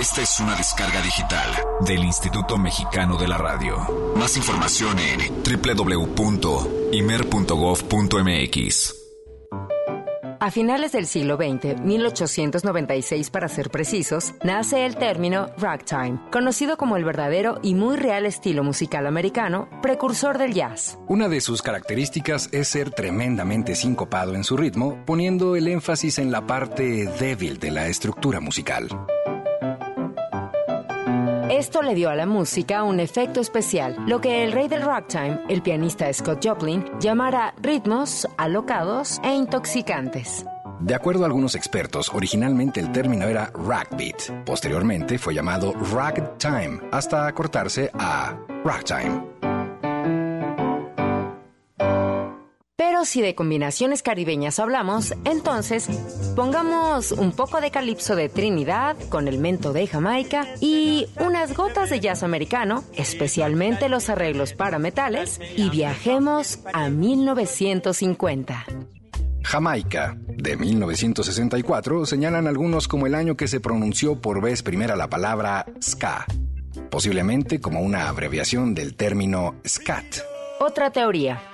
Esta es una descarga digital del Instituto Mexicano de la Radio. Más información en www.imer.gov.mx. A finales del siglo XX, 1896 para ser precisos, nace el término ragtime, conocido como el verdadero y muy real estilo musical americano, precursor del jazz. Una de sus características es ser tremendamente sincopado en su ritmo, poniendo el énfasis en la parte débil de la estructura musical. Esto le dio a la música un efecto especial, lo que el rey del ragtime, el pianista Scott Joplin, llamara ritmos alocados e intoxicantes. De acuerdo a algunos expertos, originalmente el término era ragbeat. Posteriormente fue llamado ragtime, hasta acortarse a ragtime. Pero si de combinaciones caribeñas hablamos, entonces pongamos un poco de calipso de Trinidad con el mento de Jamaica y unas gotas de jazz americano, especialmente los arreglos para metales, y viajemos a 1950. Jamaica, de 1964, señalan algunos como el año que se pronunció por vez primera la palabra ska, posiblemente como una abreviación del término scat. Otra teoría.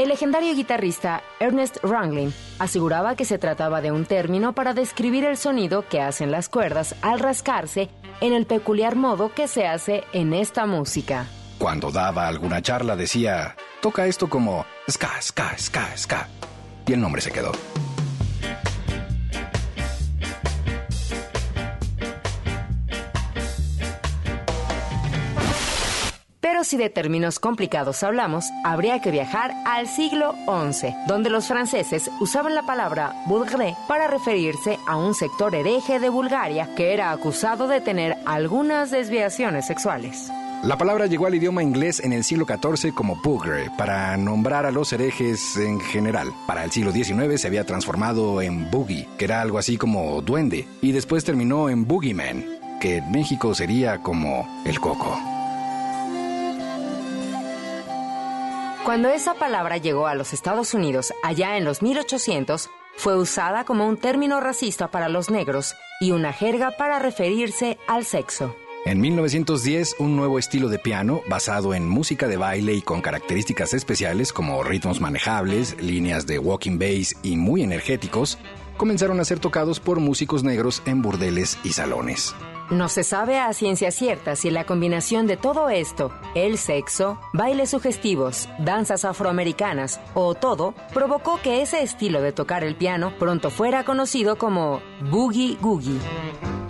El legendario guitarrista Ernest Ranglin aseguraba que se trataba de un término para describir el sonido que hacen las cuerdas al rascarse en el peculiar modo que se hace en esta música. Cuando daba alguna charla decía, toca esto como ska, ska, ska, ska. Y el nombre se quedó. Si de términos complicados hablamos, habría que viajar al siglo XI, donde los franceses usaban la palabra bourgeois para referirse a un sector hereje de Bulgaria que era acusado de tener algunas desviaciones sexuales. La palabra llegó al idioma inglés en el siglo XIV como pugre, para nombrar a los herejes en general. Para el siglo XIX se había transformado en boogie, que era algo así como duende, y después terminó en boogeyman, que en México sería como el coco. Cuando esa palabra llegó a los Estados Unidos allá en los 1800, fue usada como un término racista para los negros y una jerga para referirse al sexo. En 1910, un nuevo estilo de piano, basado en música de baile y con características especiales como ritmos manejables, líneas de walking bass y muy energéticos, comenzaron a ser tocados por músicos negros en burdeles y salones. No se sabe a ciencia cierta si la combinación de todo esto, el sexo, bailes sugestivos, danzas afroamericanas o todo, provocó que ese estilo de tocar el piano pronto fuera conocido como boogie googie.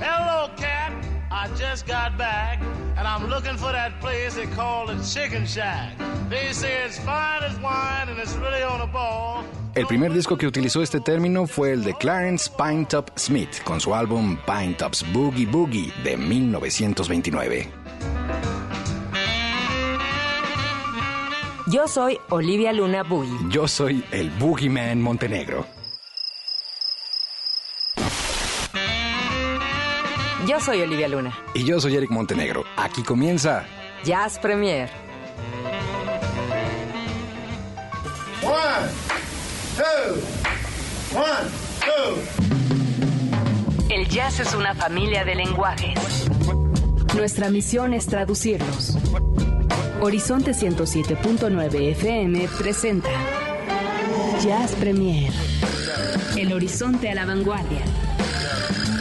Hello, cat. I just got back, and I'm looking for that place they call the Chicken Shack. They say it's fine as wine, and it's really on a ball. El primer disco que utilizó este término fue el de Clarence Pinetop Smith con su álbum Pinetop's Boogie Boogie de 1929. Yo soy Olivia Luna Boogie. Yo soy el Boogeyman Montenegro. Yo soy Olivia Luna. Y yo soy Eric Montenegro. Aquí comienza Jazz Premier. One, two, one, two. El jazz es una familia de lenguajes. Nuestra misión es traducirlos. Horizonte 107.9 FM presenta Jazz Premier. El horizonte a la vanguardia.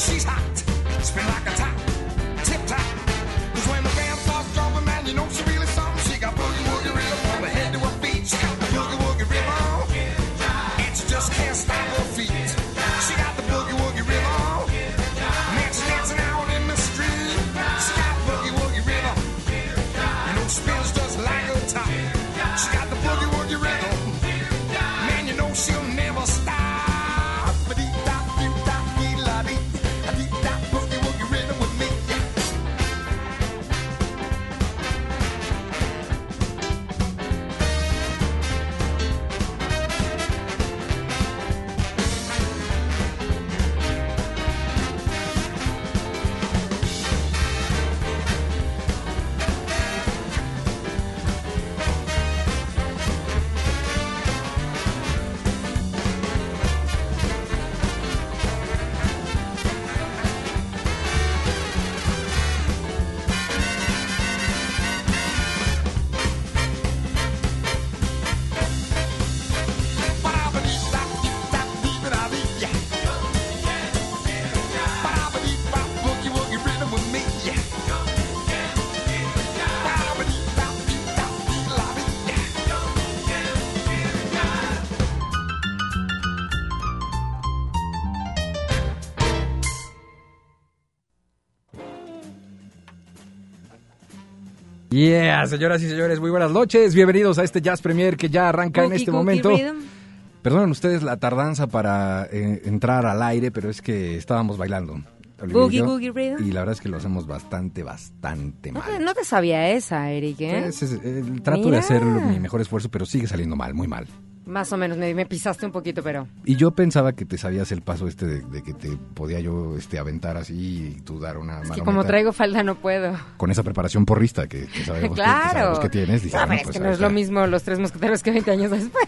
She's hot. Yeah, señoras y señores, muy buenas noches. Bienvenidos a este Jazz Premier que ya arranca en este cookie momento. rhythm. Perdonen ustedes la tardanza para eh, entrar al aire, pero es que estábamos bailando. Y Boogie, yo, boogie rhythm. Y la verdad es que lo hacemos bastante, bastante No mal. te, no te sabía esa, Eric, ¿eh? Es- es- eh, trato de hacer mi mejor esfuerzo, pero sigue saliendo mal, muy mal. Más o menos, me, me pisaste un poquito, pero... Y yo pensaba que te sabías el paso este de, de que te podía yo este aventar así y tú dar una Es que como traigo falda no puedo. Con esa preparación porrista que, que sabemos, que- que, claro. sabemos que tienes. dije, No, bueno, pero es pues que no es lo mismo los tres mosqueteros que 20 años después.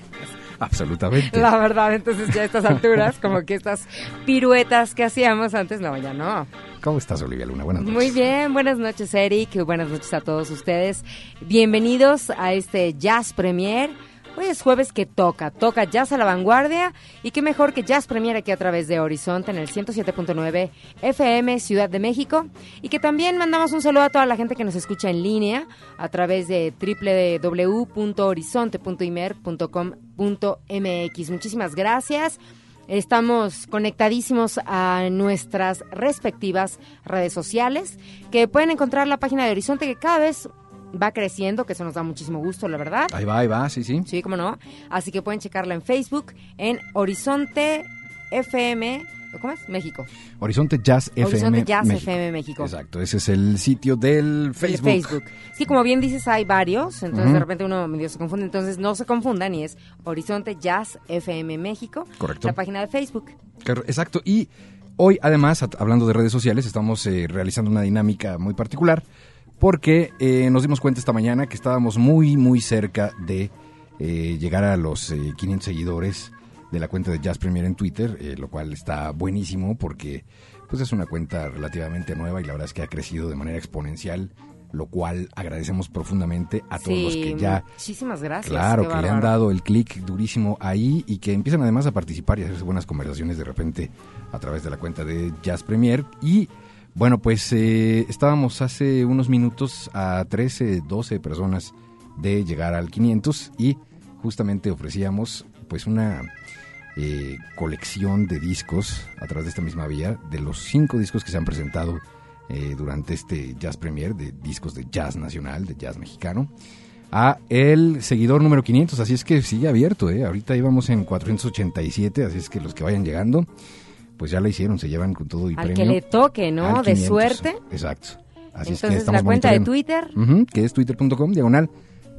Absolutamente. La verdad, entonces ya a estas alturas, como que estas piruetas que hacíamos antes, no, ya no. ¿Cómo estás, Olivia Luna? Buenas noches. Muy bien, buenas noches Eric, buenas noches a todos ustedes. Bienvenidos a este Jazz Premier. Hoy es jueves que toca, toca Jazz a la vanguardia y qué mejor que Jazz Premier aquí a través de Horizonte en el 107.9 FM Ciudad de México y que también mandamos un saludo a toda la gente que nos escucha en línea a través de www.horizonte.imer.com.mx. Muchísimas gracias. Estamos conectadísimos a nuestras respectivas redes sociales, que pueden encontrar la página de Horizonte que cada vez va creciendo, que eso nos da muchísimo gusto, la verdad. Ahí va, ahí va, sí, sí. Sí, cómo no. Así que pueden checarla en Facebook, en Horizonte FM, ¿cómo es? México. Horizonte Jazz FM. Horizonte Jazz México. FM México. Exacto, ese es el sitio del El Facebook. Sí, como bien dices, hay varios, entonces de repente uno medio se confunde, entonces no se confundan y es Horizonte Jazz FM México, Correcto. la página de Facebook. Exacto, y hoy además, hablando de redes sociales, estamos eh, realizando una dinámica muy particular porque eh, nos dimos cuenta esta mañana que estábamos muy, muy cerca de eh, llegar a los eh, 500 seguidores de la cuenta de Jazz Premier en Twitter, eh, lo cual está buenísimo porque pues es una cuenta relativamente nueva y la verdad es que ha crecido de manera exponencial, lo cual agradecemos profundamente a todos los que ya muchísimas gracias. Claro, que le han dado el clic durísimo ahí y que empiezan además a participar y a hacerse buenas conversaciones de repente a través de la cuenta de Jazz Premier. Y bueno, pues eh, estábamos hace unos minutos a 13, 12 personas de llegar al 500 y justamente ofrecíamos pues una eh, colección de discos a través de esta misma vía de los cinco discos que se han presentado eh, durante este Jazz Premier de discos de jazz nacional, de jazz mexicano a el seguidor número 500, así es que sigue abierto, ¿eh? ahorita íbamos en 487, así es que los que vayan llegando, pues ya la hicieron, se llevan con todo y Al premio. que le toque, ¿no? al De 500. suerte. Exacto. Así es que Entonces, la cuenta de. Twitter. Que es twitter.com, diagonal,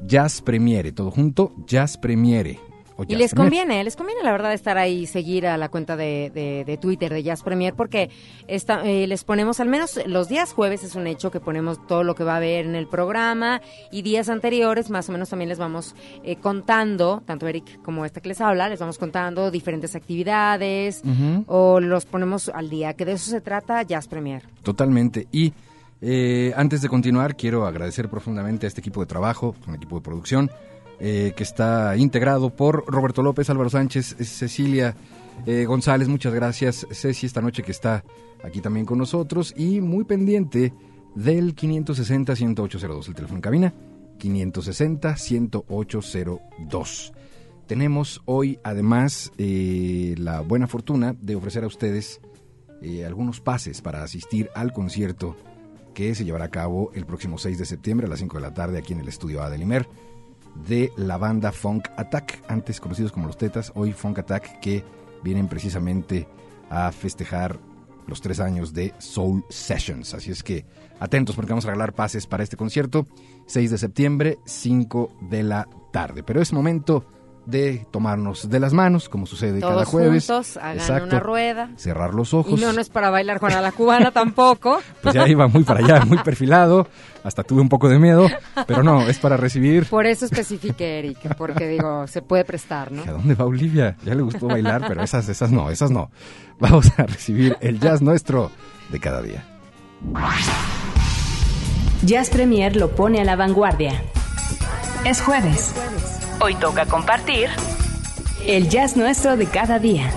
Jazz Premiere, todo junto, Jazz Premiere. O Y les conviene, les conviene la verdad estar ahí seguir a la cuenta de, de- de Twitter de Jazz Premier porque esta- eh, les ponemos, al menos los días jueves es un hecho que ponemos todo lo que va a haber en el programa y días anteriores más o menos también les vamos eh, contando, tanto Eric como esta que les habla, les vamos contando diferentes actividades o los ponemos al día, que de eso se trata Jazz Premier. Totalmente. Y eh, antes de continuar, quiero agradecer profundamente a este equipo de trabajo, un equipo de producción, eh, que está integrado por Roberto López, Álvaro Sánchez, Cecilia eh, González, muchas gracias. Ceci, esta noche que está aquí también con nosotros y muy pendiente del 560-10802, el teléfono en cabina, 560-10802. Tenemos hoy además eh, la buena fortuna de ofrecer a ustedes algunos pases para asistir al concierto que se llevará a cabo el próximo 6 de septiembre a las 5 de la tarde aquí en el estudio Adelimer de la banda Funk Attack, antes conocidos como los Tetas, hoy Funk Attack, que vienen precisamente a festejar los tres años de Soul Sessions. Así es que atentos porque vamos a regalar pases para este concierto, 6 de septiembre, 5 de la tarde. Pero es momento de tomarnos de las manos, como sucede cada Todos jueves. juntos, hagan Exacto. una rueda. Cerrar los ojos. Y no, no es para bailar Juana la Cubana tampoco. Pues ya iba muy para allá, muy perfilado. Hasta tuve un poco de miedo, pero no, es para recibir. Por eso especifique, Eric, porque digo, se puede prestar, ¿no? ¿A dónde va Olivia? Ya le gustó bailar, pero esas, esas no, esas no. Vamos a recibir el jazz nuestro de cada día. Jazz Premier lo pone a la vanguardia. Es jueves. Hoy toca compartir el jazz nuestro de cada día.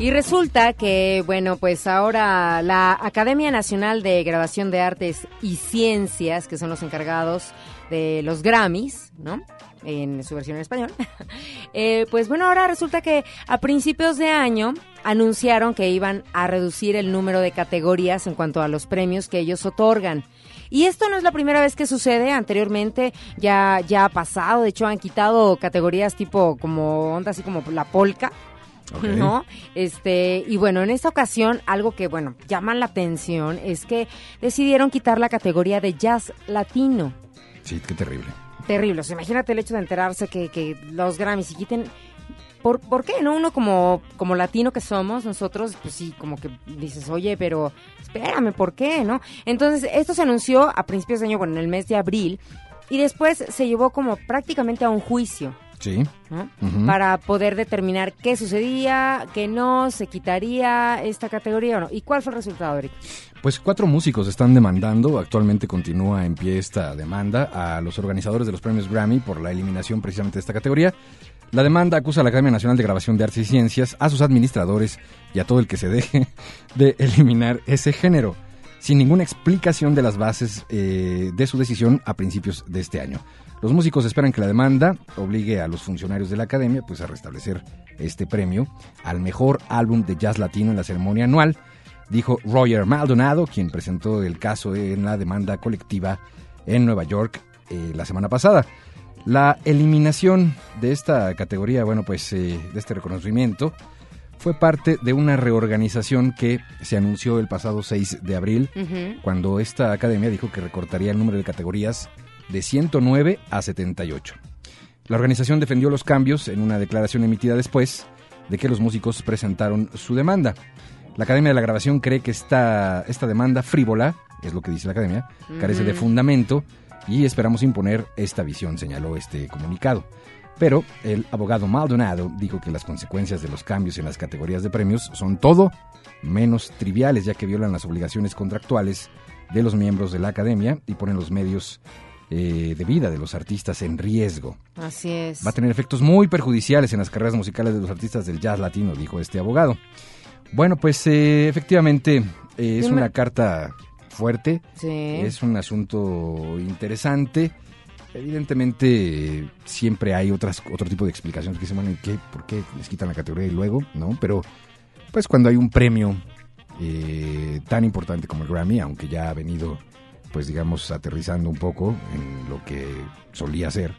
Y resulta que, bueno, pues ahora la Academia Nacional de Grabación de Artes y Ciencias, que son los encargados de los Grammys, ¿no? En su versión en español. eh, pues bueno, ahora resulta que a principios de año anunciaron que iban a reducir el número de categorías en cuanto a los premios que ellos otorgan. Y esto no es la primera vez que sucede, anteriormente ya, ya ha pasado, de hecho han quitado categorías tipo como onda así como la polka, Ok. ¿no? Este, y bueno, en esta ocasión, algo que, bueno, llama la atención es que decidieron quitar la categoría de jazz latino. Sí, qué terrible. Terrible. Imagínate el hecho de enterarse que, que los Grammys y quiten. ¿Por, ¿Por qué? ¿No? Uno como, como latino que somos, nosotros, pues sí, como que dices, oye, pero espérame, ¿por qué? ¿No? Entonces, esto se anunció a principios de año, bueno, en el mes de abril, y después se llevó como prácticamente a un juicio. Sí. para poder determinar qué sucedía, qué no, se quitaría esta categoría o no. ¿Y cuál fue el resultado, Eric? Pues cuatro músicos están demandando, actualmente continúa en pie esta demanda a los organizadores de los premios Grammy por la eliminación precisamente de esta categoría. La demanda acusa a la Academia Nacional de Grabación de Artes y Ciencias, a sus administradores y a todo el que se deje de eliminar ese género, sin ninguna explicación de las bases eh, de su decisión a principios de este año. Los músicos esperan que la demanda obligue a los funcionarios de la academia pues, a restablecer este premio al mejor álbum de jazz latino en la ceremonia anual, dijo Roger Maldonado, quien presentó el caso en la demanda colectiva en Nueva York eh, la semana pasada. La eliminación de esta categoría, bueno, pues eh, de este reconocimiento, fue parte de una reorganización que se anunció el pasado 6 de abril, cuando esta academia dijo que recortaría el número de categorías de 109 a 78. La organización defendió los cambios en una declaración emitida después de que los músicos presentaron su demanda. La Academia de la Grabación cree que esta, esta demanda frívola, es lo que dice la Academia, carece de fundamento y esperamos imponer esta visión, señaló este comunicado. Pero el abogado Maldonado dijo que las consecuencias de los cambios en las categorías de premios son todo menos triviales, ya que violan las obligaciones contractuales de los miembros de la academia y ponen los medios eh, de vida de los artistas en riesgo. Así es. Va a tener efectos muy perjudiciales en las carreras musicales de los artistas del jazz latino, dijo este abogado. Bueno, pues eh, efectivamente eh, es una carta fuerte, Sí. es un asunto interesante. Evidentemente siempre hay otras otro tipo de explicaciones que dicen, bueno, ¿y qué? ¿Por qué les quitan la categoría y luego? ¿No? Pero pues cuando hay un premio eh, tan importante como el Grammy, aunque ya ha venido, pues digamos, aterrizando un poco en lo que solía ser,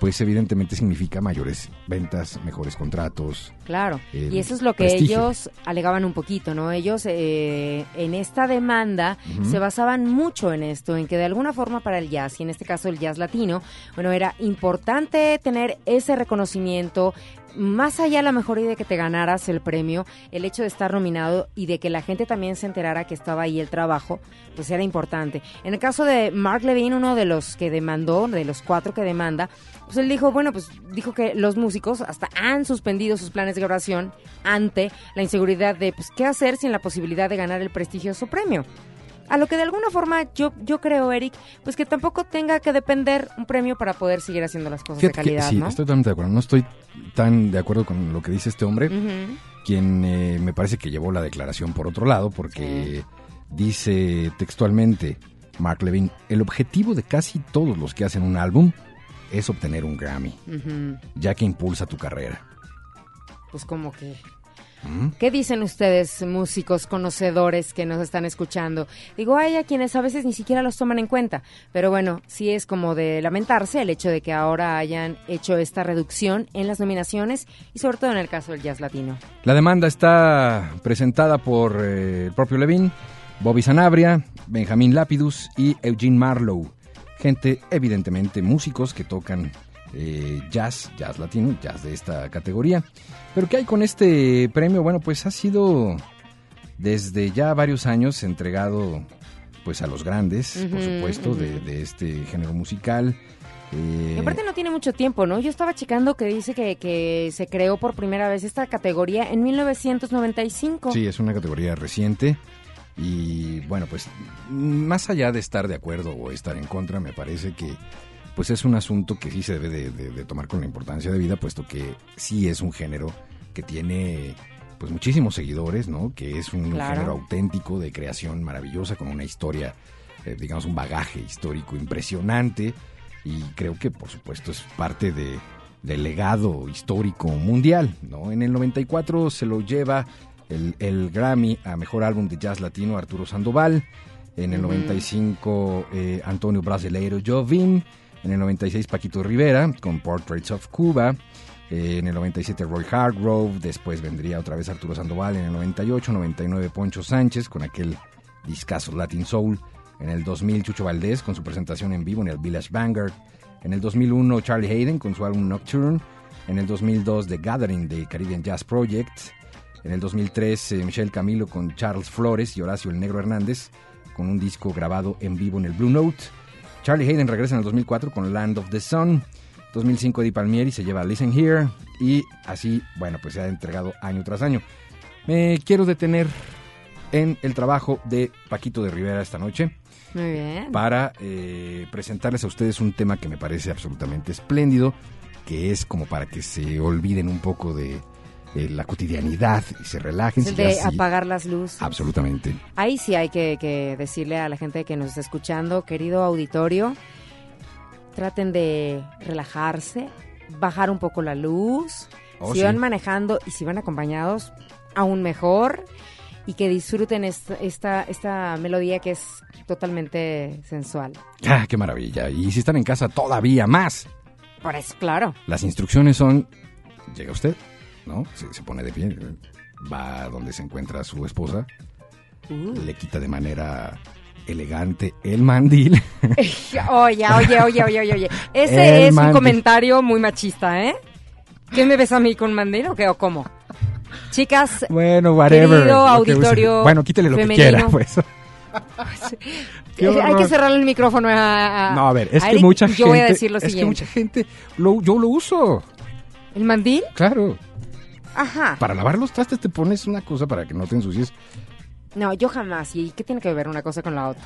pues evidentemente significa mayores ventas, mejores contratos. Claro, y eso es lo que prestigio. ellos alegaban un poquito, ¿no? Ellos eh, en esta demanda se basaban mucho en esto, en que de alguna forma para el jazz, y en este caso el jazz latino, bueno, era importante tener ese reconocimiento, más allá a lo mejor de que te ganaras el premio, el hecho de estar nominado y de que la gente también se enterara que estaba ahí el trabajo, pues era importante. En el caso de Mark Levine, uno de los que demandó, de los cuatro que demanda, pues él dijo, bueno, pues dijo que los músicos hasta han suspendido sus planes de grabación ante la inseguridad de, pues, ¿qué hacer sin la posibilidad de ganar el prestigioso premio? A lo que de alguna forma yo, yo creo, Eric, pues que tampoco tenga que depender un premio para poder seguir haciendo las cosas de Fíjate que calidad, sí, ¿no? estoy totalmente de acuerdo. No estoy tan de acuerdo con lo que dice este hombre, quien eh, me parece que llevó la declaración por otro lado, porque dice textualmente Mark Levin, el objetivo de casi todos los que hacen un álbum es obtener un Grammy, ya que impulsa tu carrera. Pues como que... ¿Mm? ¿Qué dicen ustedes, músicos conocedores que nos están escuchando? Digo, hay a quienes a veces ni siquiera los toman en cuenta, pero bueno, sí es como de lamentarse el hecho de que ahora hayan hecho esta reducción en las nominaciones y sobre todo en el caso del jazz latino. La demanda está presentada por eh, el propio Levin, Bobby Sanabria, Benjamín Lapidus y Eugene Marlowe. Gente, evidentemente, músicos que tocan eh, jazz, jazz latino, jazz de esta categoría. Pero ¿qué hay con este premio? Bueno, pues ha sido desde ya varios años entregado pues a los grandes, por supuesto, de este género musical. Eh, Y aparte no tiene mucho tiempo, ¿no? Yo estaba checando que dice que, que se creó por primera vez esta categoría en 1995. Sí, es una categoría reciente. Y bueno, pues más allá de estar de acuerdo o estar en contra, me parece que pues es un asunto que sí se debe de, de- de tomar con la importancia de vida, puesto que sí es un género que tiene pues muchísimos seguidores, ¿no? Que es un Claro. género auténtico de creación maravillosa con una historia, eh, digamos, un bagaje histórico impresionante y creo que por supuesto es parte de, del legado histórico mundial, ¿no? En el 94 se lo lleva el, el Grammy a Mejor Álbum de Jazz Latino Arturo Sandoval, en el Ujú. 95 eh, Antonio Brasileiro Jovim, en el 96 Paquito Rivera con Portraits of Cuba, eh, en el 97 Roy Hargrove, después vendría otra vez Arturo Sandoval en el 98, 99 Poncho Sánchez con aquel discazo Latin Soul, en el 2000 Chucho Valdés con su presentación en vivo en el Village Vanguard, en el 2001 Charlie Hayden con su álbum Nocturne, en el 2002 The Gathering de Caribbean Jazz Project, en el 2003 eh, Michelle Camilo con Charles Flores y Horacio el Negro Hernández con un disco grabado en vivo en el Blue Note. Charlie Hayden regresa en el 2004 con Land of the Sun. 2005 Eddie Palmieri se lleva Listen Here y así, bueno, pues se ha entregado año tras año. Me quiero detener en el trabajo de Paquito de Rivera esta noche Muy bien. para eh, presentarles a ustedes un tema que me parece absolutamente espléndido, que es como para que se olviden un poco de, la cotidianidad y se relajen. El si de apagar las luces. Absolutamente. Ahí sí hay que, que decirle a la gente que nos está escuchando, querido auditorio, traten de relajarse, bajar un poco la luz. Oh, si sí. van manejando y si van acompañados, aún mejor. Y que disfruten esta, esta, esta melodía que es totalmente sensual. Ah, qué maravilla. Y si están en casa, todavía más. Por eso, claro. Las instrucciones son, llega usted, ¿no? Se, se pone de pie, va a donde se encuentra su esposa, Uh. le quita de manera elegante el mandil. Oye, oye, oye, oye, oye, oye. El Ese es un comentario muy machista, ¿eh? ¿Qué me ves a mí con mandil o qué o cómo? Chicas, bueno, whatever. Querido auditorio Bueno, quítele lo femenino. que quiera, pues. Hay que cerrarle el micrófono a, a- No, a ver, es a que Eric. mucha Yo gente. voy a decir lo es que mucha gente. Lo, yo lo uso, ¿El mandil? claro. Ajá. Para lavar los trastes te pones una cosa para que no te ensucies. No, yo jamás. ¿Y qué tiene que ver una cosa con la otra?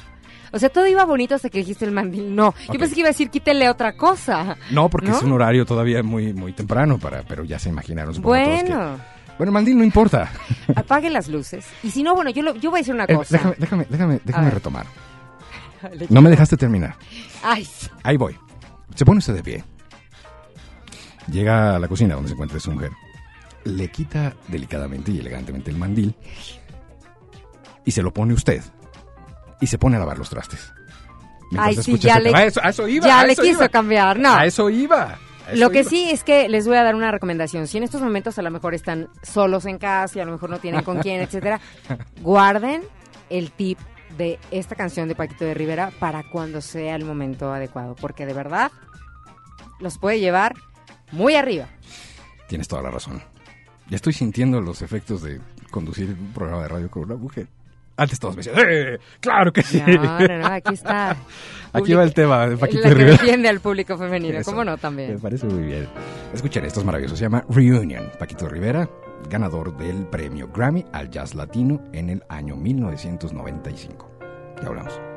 O sea, todo iba bonito hasta que dijiste el mandil. No, Ok. yo pensé que iba a decir quítele otra cosa. No, porque ¿No? es un horario todavía muy, muy temprano para, pero ya se imaginaron. que- Bueno, Bueno, mandil no importa. apague las luces. Y si no, bueno, yo, lo- yo voy a decir una Eh, cosa. déjame, déjame, déjame, déjame retomar. No me dejaste terminar. Ay, Ahí voy. Se pone usted de pie. Llega a la cocina donde se encuentra su mujer. Le quita delicadamente y elegantemente el mandil. Y se lo pone usted. Y se pone a lavar los trastes. Mientras Ay, sí, ya le-. A eso, a eso iba. ya a le quiso iba. cambiar. No. A eso iba. eso Lo que iba. sí es que les voy a dar una recomendación. Si en estos momentos a lo mejor están solos en casa y a lo mejor no tienen con quién, etcétera, guarden el tip de esta canción de Paquito de Rivera para cuando sea el momento adecuado, porque de verdad los puede llevar muy arriba. Tienes toda la razón. Ya estoy sintiendo los efectos de conducir un programa de radio con una mujer. Antes todos me decían, ¡eh! ¡Claro que sí! No, no, no, aquí está. Aquí va el tema de Paquito La que Rivera. defiende al público femenino, Eso. ¿cómo no Me también? parece muy bien. Escuchen, esto es maravilloso. Se llama Reunion. Paquito Rivera, ganador del premio Grammy al Jazz Latino en el año 1995. Ya hablamos.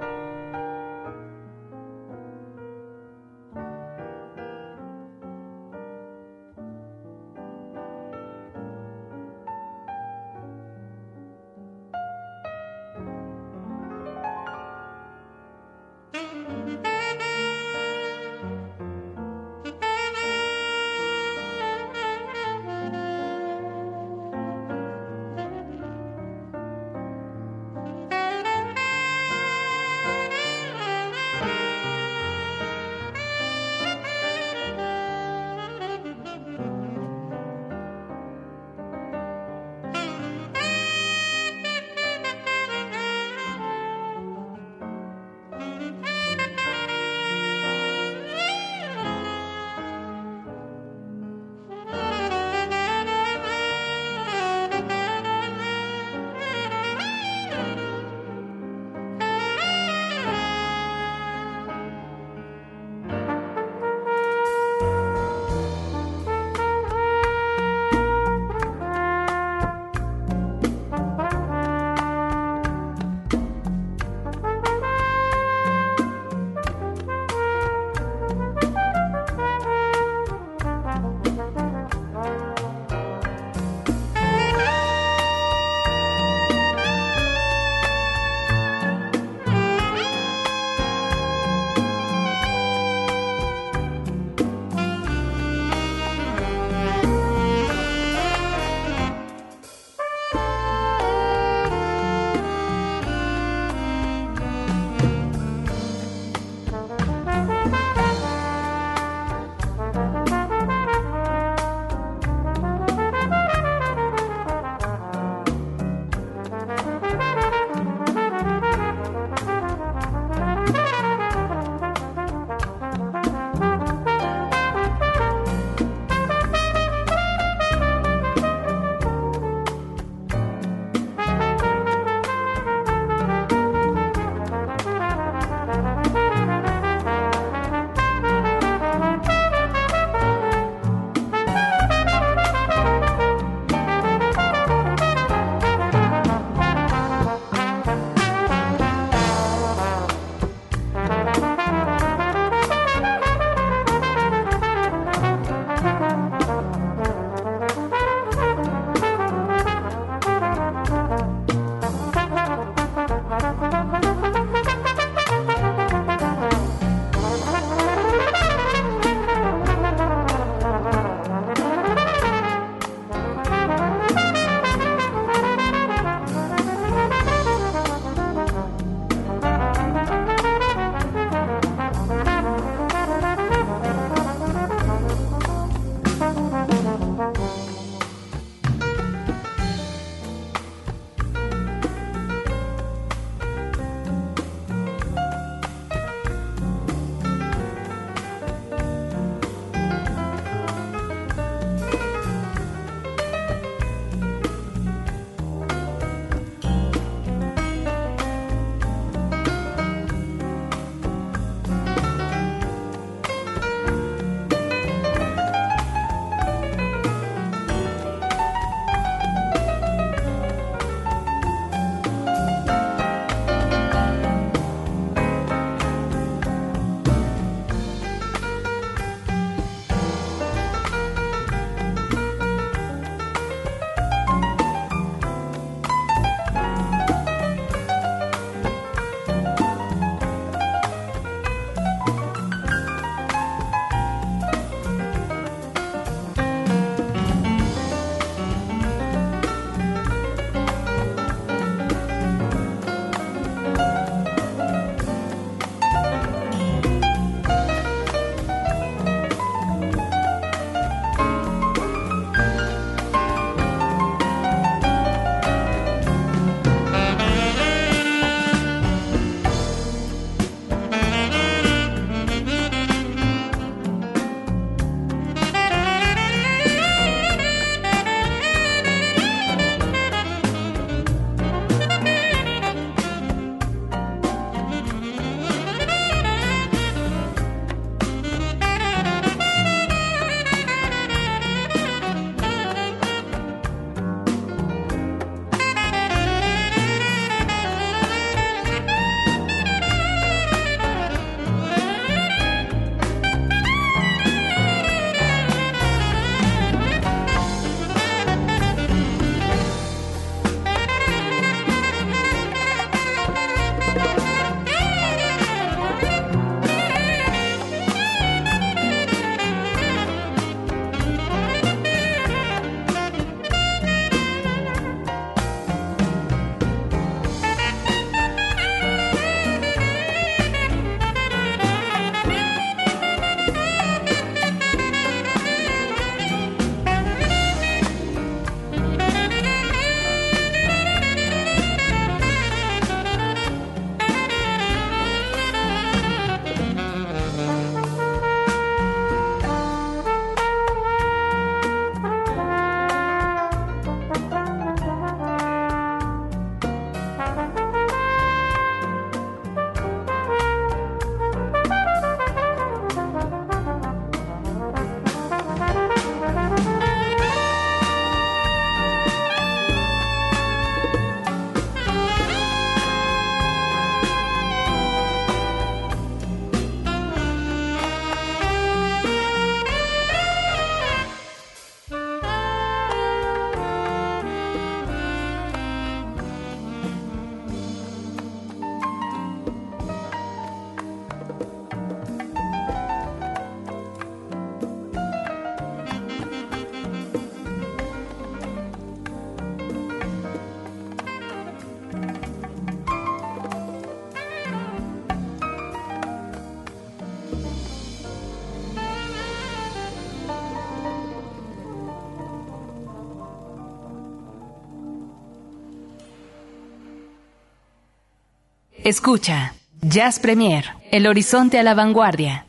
Escucha, Jazz Premier, el horizonte a la vanguardia.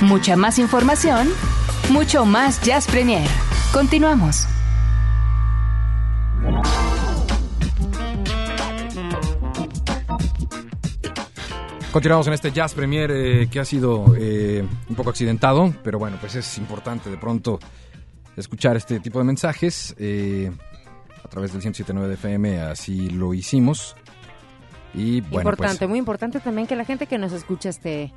Mucha más información, mucho más Jazz Premier. Continuamos. Continuamos en este Jazz Premier eh, que ha sido eh, un poco accidentado, pero bueno, pues es importante de pronto escuchar este tipo de mensajes. eh, a través del 107.9 de FM así lo hicimos. Y bueno, importante, muy importante también que la gente que nos escucha esté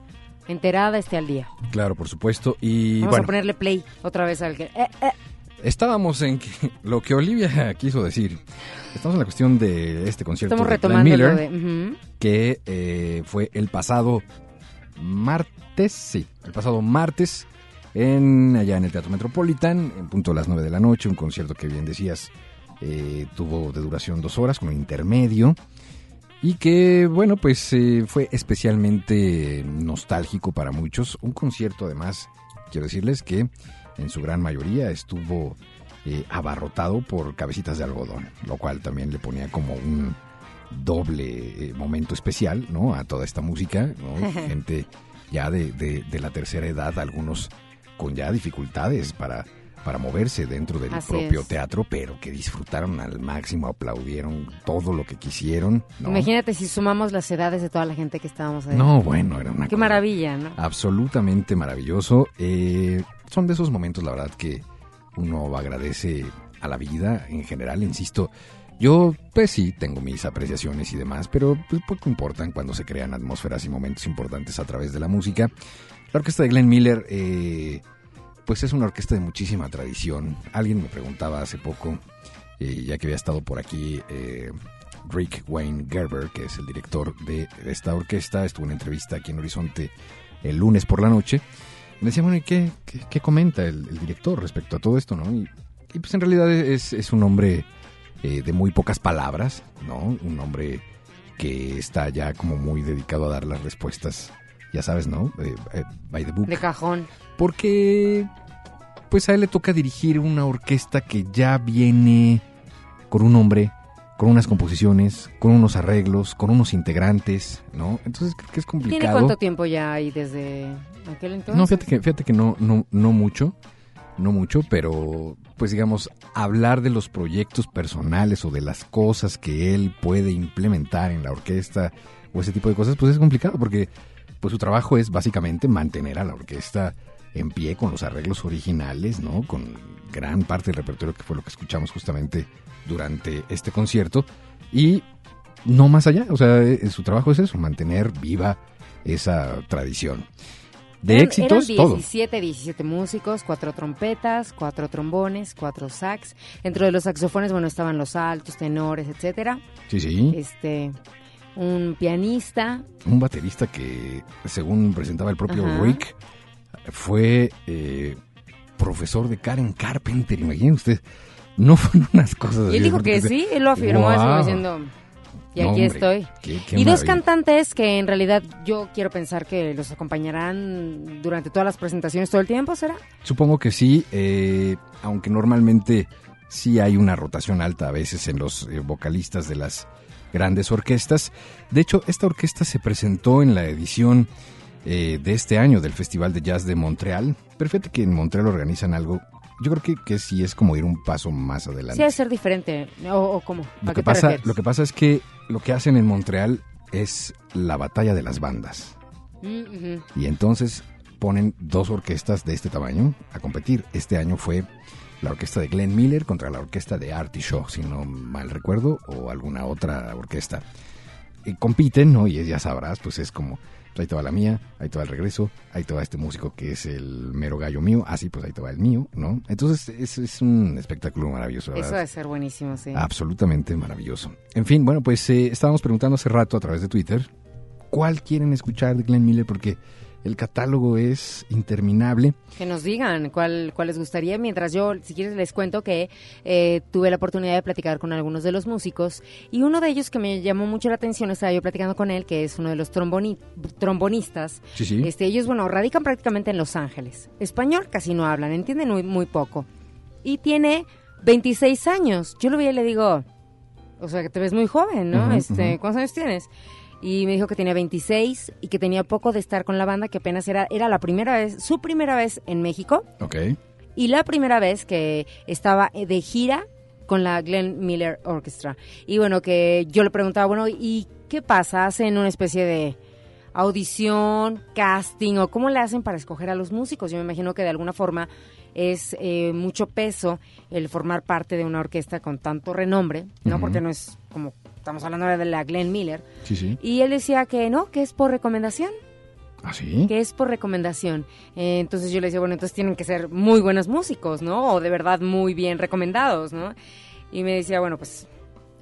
enterada, esté al día. pues claro, por supuesto. Y Vamos bueno, a ponerle play otra vez al que... eh, eh. estábamos en que, lo que Olivia quiso decir. Estamos en la cuestión de este concierto Estamos de Glenn Miller. de... que eh, fue el pasado martes, sí, el pasado martes, en, allá en el Teatro Metropolitan, en punto a las 9 de la noche, un concierto que bien decías eh, tuvo de duración dos horas con un intermedio y que, bueno, pues eh, fue especialmente nostálgico para muchos, un concierto además, quiero decirles que en su gran mayoría estuvo eh, abarrotado por cabecitas de algodón, lo cual también le ponía como un doble eh, momento especial, ¿no? A toda esta música, ¿no? Gente ya de, de- de la tercera edad, algunos con ya dificultades para, para moverse dentro del Así propio es. teatro, pero que disfrutaron al máximo, aplaudieron todo lo que quisieron, ¿no? Imagínate si sumamos las edades de toda la gente que estábamos ahí. No, bueno, era una Qué cosa maravilla, ¿no? absolutamente maravilloso. Eh, son de esos momentos, la verdad, que uno agradece a la vida en general, insisto. Yo, pues sí, tengo mis apreciaciones y demás, pero pues, poco importan cuando se crean atmósferas y momentos importantes a través de la música. La orquesta de Glenn Miller, eh, pues es una orquesta de muchísima tradición. Alguien me preguntaba hace poco, eh, ya que había estado por aquí, eh, Rick Wayne Gerber, que es el director de esta orquesta, estuvo en entrevista aquí en Horizonte el lunes por la noche. Me decía, bueno, ¿y qué, qué, qué comenta el, director respecto a todo esto, no? Y, pues en realidad es, un hombre eh, de muy pocas palabras, ¿no? Un hombre que está ya como muy dedicado a dar las respuestas, ya sabes, ¿no? Eh, by the book. De cajón. Porque pues a él le toca dirigir una orquesta que ya viene con un hombre, con unas composiciones, con unos arreglos, con unos integrantes, ¿no? Entonces creo que es ¿Tiene complicado. cuánto tiempo ya ahí desde aquel entonces? No, fíjate que, fíjate que no, no, no mucho, no mucho, pero pues digamos, hablar de los proyectos personales o de las cosas que él puede implementar en la orquesta o ese tipo de cosas, pues es complicado porque pues su trabajo es básicamente mantener a la orquesta en pie con los arreglos originales, ¿no? Con gran parte del repertorio que fue lo que escuchamos justamente durante este concierto y no más allá, o sea, eh, su trabajo es eso, mantener viva esa tradición. De Eran- éxitos, eran todo. 17, 17 músicos, cuatro trompetas, cuatro trombones, cuatro sax. Dentro de los saxofones, bueno, estaban los altos, tenores, etcétera. Sí, sí. Este, un pianista, Un baterista que, según presentaba el propio Ajá. Rick, fue eh, profesor de Karen Carpenter. Imaginen usted, no fueron unas cosas y así él dijo que sí, él lo afirmó así diciendo, y No, aquí hombre, estoy. qué- qué y dos cantantes que en realidad yo quiero pensar que los acompañarán durante todas las presentaciones todo el tiempo, ¿será? Supongo que sí, eh, aunque normalmente sí hay una rotación alta a veces en los eh, vocalistas de las grandes orquestas. De hecho, esta orquesta se presentó en la edición eh, de este año del Festival de Jazz de Montreal. Perfecto que en Montreal organizan algo. Yo creo que, que sí es como ir un paso más adelante. Sí, debe ser diferente. ¿O, o cómo? ¿A Lo que, pasa, refieres? lo que pasa es que lo que hacen en Montreal es la batalla de las bandas. Mm. Y entonces ponen dos orquestas de este tamaño a competir. Este año fue la orquesta de Glenn Miller contra la orquesta de Artie Shaw, si no mal recuerdo, o alguna otra orquesta. Y compiten, ¿no? Y ya sabrás, pues es como, ahí te va la mía, ahí te va el regreso, ahí te va este músico que es el mero gallo mío, así pues ahí te va el mío, ¿no? Entonces es, es un espectáculo maravilloso, la Eso verdad. debe ser buenísimo, sí. Absolutamente maravilloso. En fin, bueno, pues eh, estábamos preguntando hace rato a través de Twitter cuál quieren escuchar de Glenn Miller porque el catálogo es interminable. Que nos digan cuál, cuál les gustaría. Mientras yo, si quieres, les cuento que eh, tuve la oportunidad de platicar con algunos de los músicos y uno de ellos que me llamó mucho la atención, estaba yo platicando con él, que es uno de los tromboni- trombonistas. Sí, sí. Este, ellos, bueno, radican prácticamente en Los Ángeles. Español casi no hablan, entienden muy, muy poco. Y tiene 26 años. Yo lo vi y le digo, o sea, que te ves muy joven, ¿no? Este. ¿Cuántos años tienes? Y me dijo que tenía 26 y que tenía poco de estar con la banda, que apenas era, era la primera vez, su primera vez en México Ok. y la primera vez que estaba de gira con la Glenn Miller Orchestra. Y bueno, que yo le preguntaba, bueno, ¿y qué pasa? ¿Hacen una especie de audición, casting o cómo le hacen para escoger a los músicos? Yo me imagino que de alguna forma es eh, mucho peso el formar parte de una orquesta con tanto renombre, ¿no? Porque no es como estamos hablando ahora de la Glenn Miller. Sí, sí. Y él decía que no, que es por recomendación ¿Ah, sí? que es por recomendación. Eh, entonces yo le decía, bueno, entonces tienen que ser muy buenos músicos, ¿no? O de verdad muy bien recomendados, ¿no? Y me decía, bueno, pues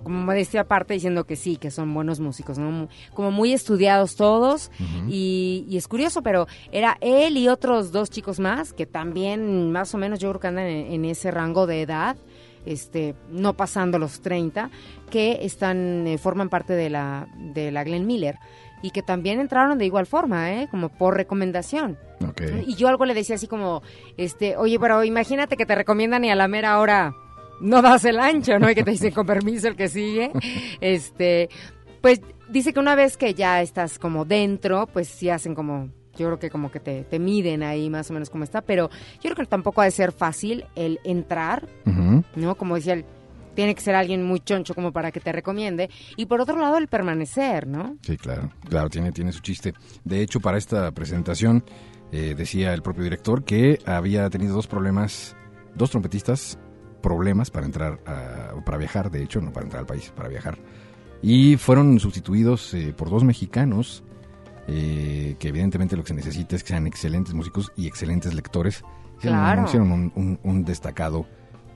como modestia aparte diciendo que sí, que son buenos músicos, ¿no? Como muy estudiados todos y, y es curioso, pero era él y otros dos chicos más que también más o menos yo creo que andan en, en ese rango de edad, este, no pasando los 30, que están, eh, forman parte de la, de la Glenn Miller y que también entraron de igual forma, ¿eh? Como por recomendación. Y yo algo le decía así como, este, oye, pero imagínate que te recomiendan y a la mera hora no das el ancho, ¿no? Y que te dicen con permiso el que sigue. Este, pues dice que una vez que ya estás como dentro, pues sí hacen como, yo creo que como que te, te miden ahí más o menos como está, pero yo creo que tampoco ha de ser fácil el entrar. ¿no? Como decía él, tiene que ser alguien muy choncho como para que te recomiende. Y por otro lado, el permanecer, ¿no? Sí, claro, claro, tiene, tiene su chiste. De hecho, para esta presentación, eh, decía el propio director que había tenido dos problemas, dos trompetistas, problemas para entrar, a- para viajar, de hecho, no para entrar al país, para viajar. Y fueron sustituidos eh, por dos mexicanos, eh, que evidentemente lo que se necesita es que sean excelentes músicos y excelentes lectores. Claro. Hicieron un, un- un destacado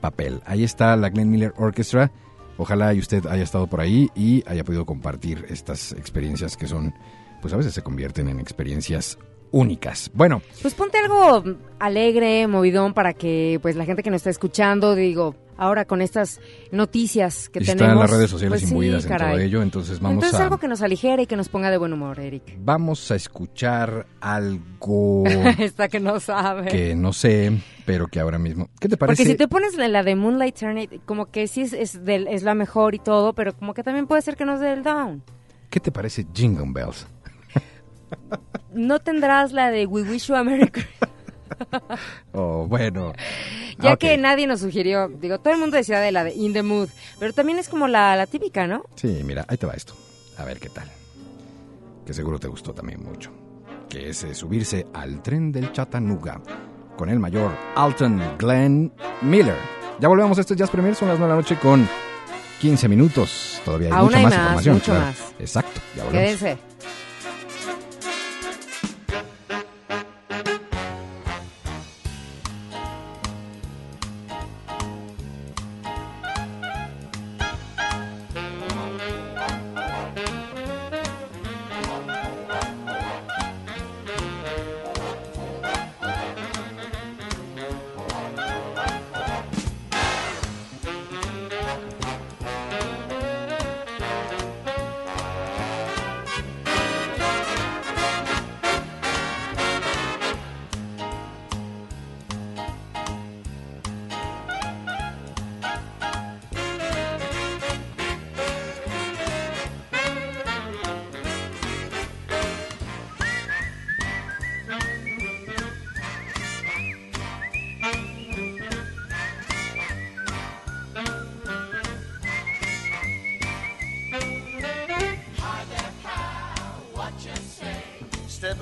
papel. Ahí está la Glenn Miller Orchestra. Ojalá y usted haya estado por ahí y haya podido compartir estas experiencias que son, pues a veces se convierten en experiencias únicas. Bueno, Pues ponte algo alegre, movidón, para que pues la gente que nos está escuchando, digo, ahora con estas noticias que están tenemos... las redes sociales pues sí, imbuidas en caray. todo ello, entonces vamos Entonces a algo que nos aligere y que nos ponga de buen humor, Eric. vamos a escuchar algo Esta que no sabe. que no sé, pero que ahora mismo. ¿Qué te parece? Porque si te pones la, de Moonlight Serenade, como que sí es, es, del- es la mejor y todo, pero como que también puede ser que nos dé el down. ¿Qué te parece Jingle Bells? No tendrás la de We Wish You a Merry. Oh, bueno. Ya Ah, ok. que nadie nos sugirió, digo, todo el mundo decía de la de In the Mood, pero también es como la, la típica, ¿no? Sí, mira, ahí te va esto. A ver qué tal. Que seguro te gustó también mucho. Que es eh, subirse al tren del Chattanooga con el mayor Alton Glenn Miller. Ya volvemos, esto es Jazz Premier, son las 9 de la noche con 15 minutos. Todavía hay Aún mucha hay más, más, información. mucho claro. más. Exacto, ya volvemos. Quédense.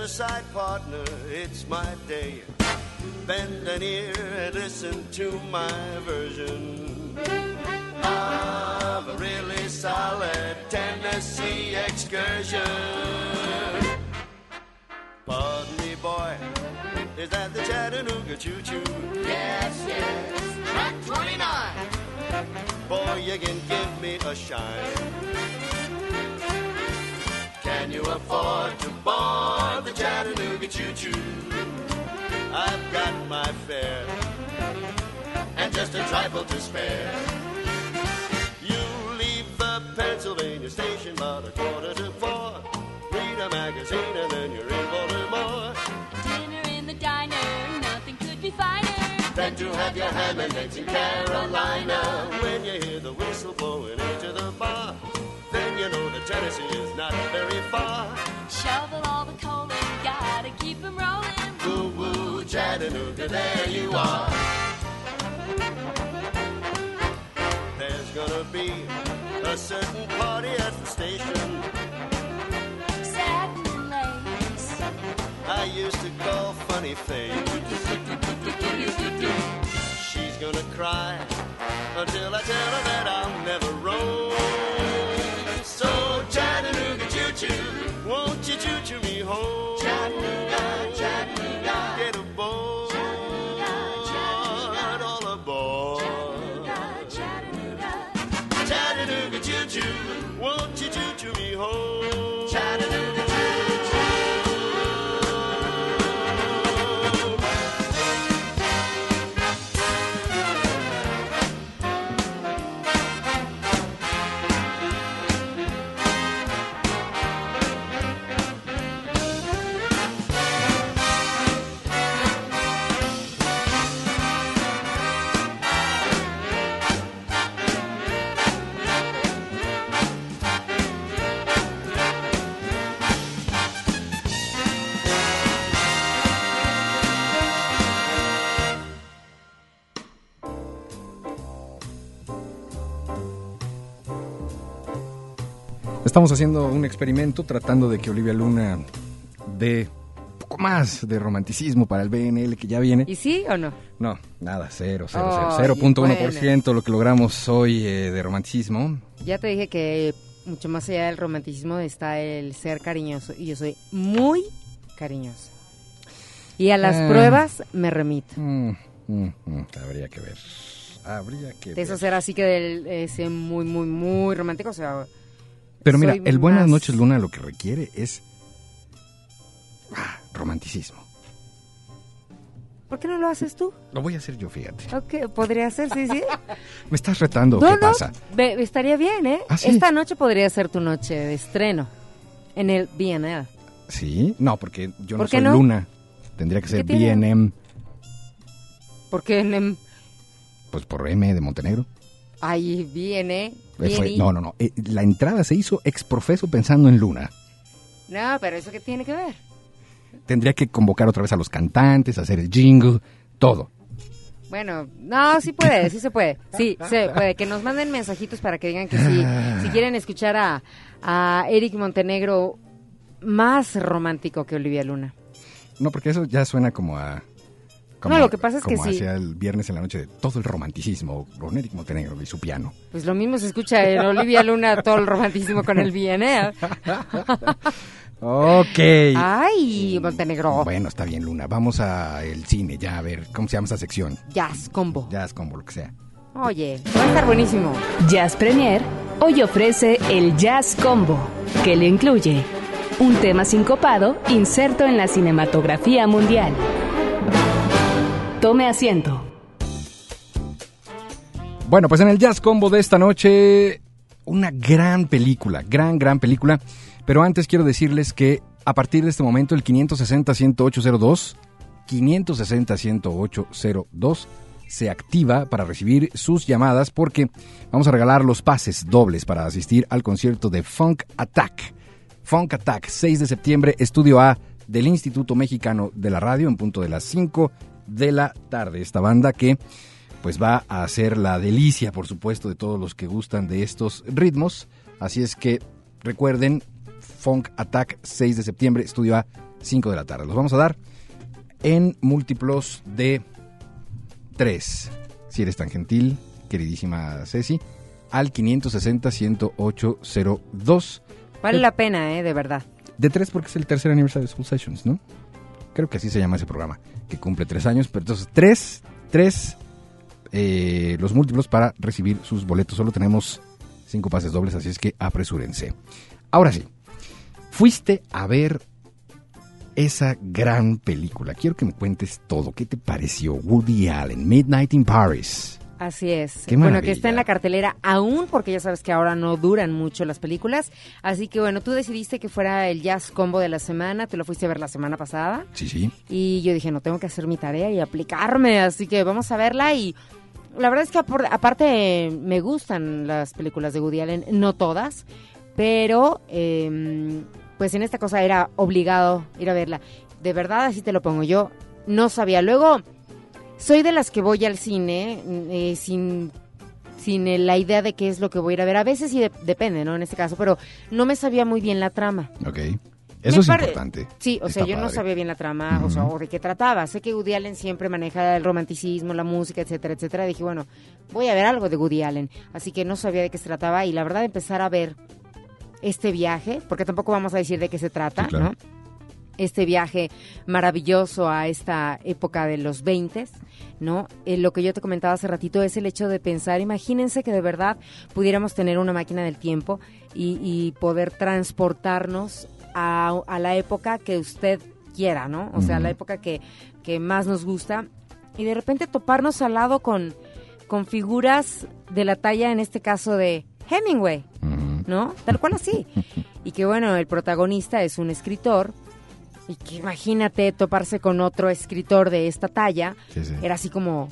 Aside, partner, it's my day. Bend an ear and listen to my version of a really solid Tennessee excursion. Pardon me, boy, is that the Chattanooga Choo Choo? Yes, yes, track 29. Boy, you can give me a shine. Can you afford to board the Chattanooga Choo Choo? I've got my fare and just a trifle to spare. You leave the Pennsylvania station about a quarter to four. Read a magazine and then you're in Baltimore. Dinner in the diner, nothing could be finer. Then to have your ham and eggs in Carolina. When you hear the whistle blowing into the bar, you know that Tennessee is not very far. Shovel all the coal and gotta keep 'em rolling. Woo woo, Chattanooga, there you are. There's gonna be a certain party at the station. Satin and lace. I used to call funny face. She's gonna cry until I tell her that I'll Estamos haciendo un experimento tratando de que Olivia Luna dé un poco más de romanticismo para el BNL que ya viene. ¿Y sí o no? No, nada, cero, cero, Ay, cero, 0.1% lo que logramos hoy eh, de romanticismo. Ya te dije que mucho más allá del romanticismo está el ser cariñoso. Y yo soy muy cariñosa. Y a las Ah. pruebas me remito. Mm, mm, mm, habría que ver. Habría que De ver. eso ser así que del, ese muy, muy, muy romántico. O sea, Pero mira, el Buenas más- noches Luna lo que requiere es ah, romanticismo. ¿por qué no lo haces tú? Lo voy a hacer yo, fíjate. Ok, podría ser, sí, sí. Me estás retando, No, ¿qué no, pasa? ve- estaría bien, ¿eh? ¿Ah, sí? Esta noche podría ser tu noche de estreno en el BNL. ¿Sí? No, porque yo no ¿Por qué soy no? Luna. Tendría que ser ¿Qué? BNM, Porque en el... pues por M de Montenegro. Ahí viene. Fue- no, no, no. eh, la entrada se hizo ex profeso pensando en Luna. No, pero ¿eso qué tiene que ver? Tendría que convocar otra vez a los cantantes, hacer el jingle, todo. Bueno, no, sí puede, sí se puede. Sí, se puede. Que nos manden mensajitos para que digan que sí. Ah. Si quieren escuchar a, a Eric Montenegro más romántico que Olivia Luna. No, porque eso ya suena como a... como- No, lo que pasa es que como sí. hacia el viernes en la noche de todo el romanticismo con Eric Montenegro y su piano. Pues lo mismo se escucha en Olivia Luna todo el romanticismo con el BNL. Ok. Ay, Montenegro. Bueno, está bien, Luna. Vamos al cine ya a ver cómo se llama esa sección. Jazz combo. Jazz combo, lo que sea. Oye, va a estar buenísimo. Jazz Premier hoy ofrece el Jazz Combo, que le incluye un tema sincopado inserto en la cinematografía mundial. Tome asiento. Bueno, pues en el Jazz Combo de esta noche, una gran película, gran, gran película. Pero antes quiero decirles que a partir de este momento, el 560-10802, 560-10802, se activa para recibir sus llamadas porque vamos a regalar los pases dobles para asistir al concierto de Funk Attack. Funk Attack, 6 de septiembre, estudio A del Instituto Mexicano de la Radio, en punto de las 5 de la tarde. Esta banda que pues va a ser la delicia, por supuesto, de todos los que gustan de estos ritmos. Así es que recuerden, Funk Attack 6 de septiembre, estudio A 5 de la tarde. Los vamos a dar en múltiplos de 3. Si eres tan gentil, queridísima Ceci, al 560-10802. Vale la pena, ¿eh? De verdad. De 3 porque es el tercer aniversario de Soul Sessions, ¿no? Creo que así se llama ese programa, que cumple 3 años. Pero entonces, 3, 3 eh, los múltiplos para recibir sus boletos. Solo tenemos 5 pases dobles, así es que apresúrense. Ahora sí, fuiste a ver esa gran película. Quiero que me cuentes todo. ¿Qué te pareció? Woody Allen, Midnight in Paris. Así es. Qué bueno, que está en la cartelera aún, porque ya sabes que ahora no duran mucho las películas. Así que bueno, tú decidiste que fuera el jazz combo de la semana, te lo fuiste a ver la semana pasada. Sí, sí. Y yo dije, no, tengo que hacer mi tarea y aplicarme, así que vamos a verla y... La verdad es que aparte me gustan las películas de Woody Allen, no todas, pero eh, pues en esta cosa era obligado ir a verla. De verdad, así te lo pongo. Yo no sabía. Luego, soy de las que voy al cine eh, sin sin la idea de qué es lo que voy a ir a ver. A veces sí de- depende, ¿no? En este caso, pero no me sabía muy bien la trama. Ok. Eso es importante. Sí, o sea, yo no sabía bien la trama, o sea, o de qué trataba. Sé que Woody Allen siempre maneja el romanticismo, la música, etcétera, etcétera. Dije, bueno, voy a ver algo de Woody Allen. Así que no sabía de qué se trataba y la verdad empezar a ver este viaje, porque tampoco vamos a decir de qué se trata, Sí, claro. ¿no? Este viaje maravilloso a esta época de los 20, ¿no? Eh, lo que yo te comentaba hace ratito es el hecho de pensar, imagínense que de verdad pudiéramos tener una máquina del tiempo y, y poder transportarnos a, a la época que usted quiera, ¿no? O sea, Ujú. la época que, que más nos gusta y de repente toparnos al lado con, con figuras de la talla, en este caso de Hemingway, ¿no? Tal cual así. Y que bueno, el protagonista es un escritor y que imagínate toparse con otro escritor de esta talla, Sí, sí. era así como,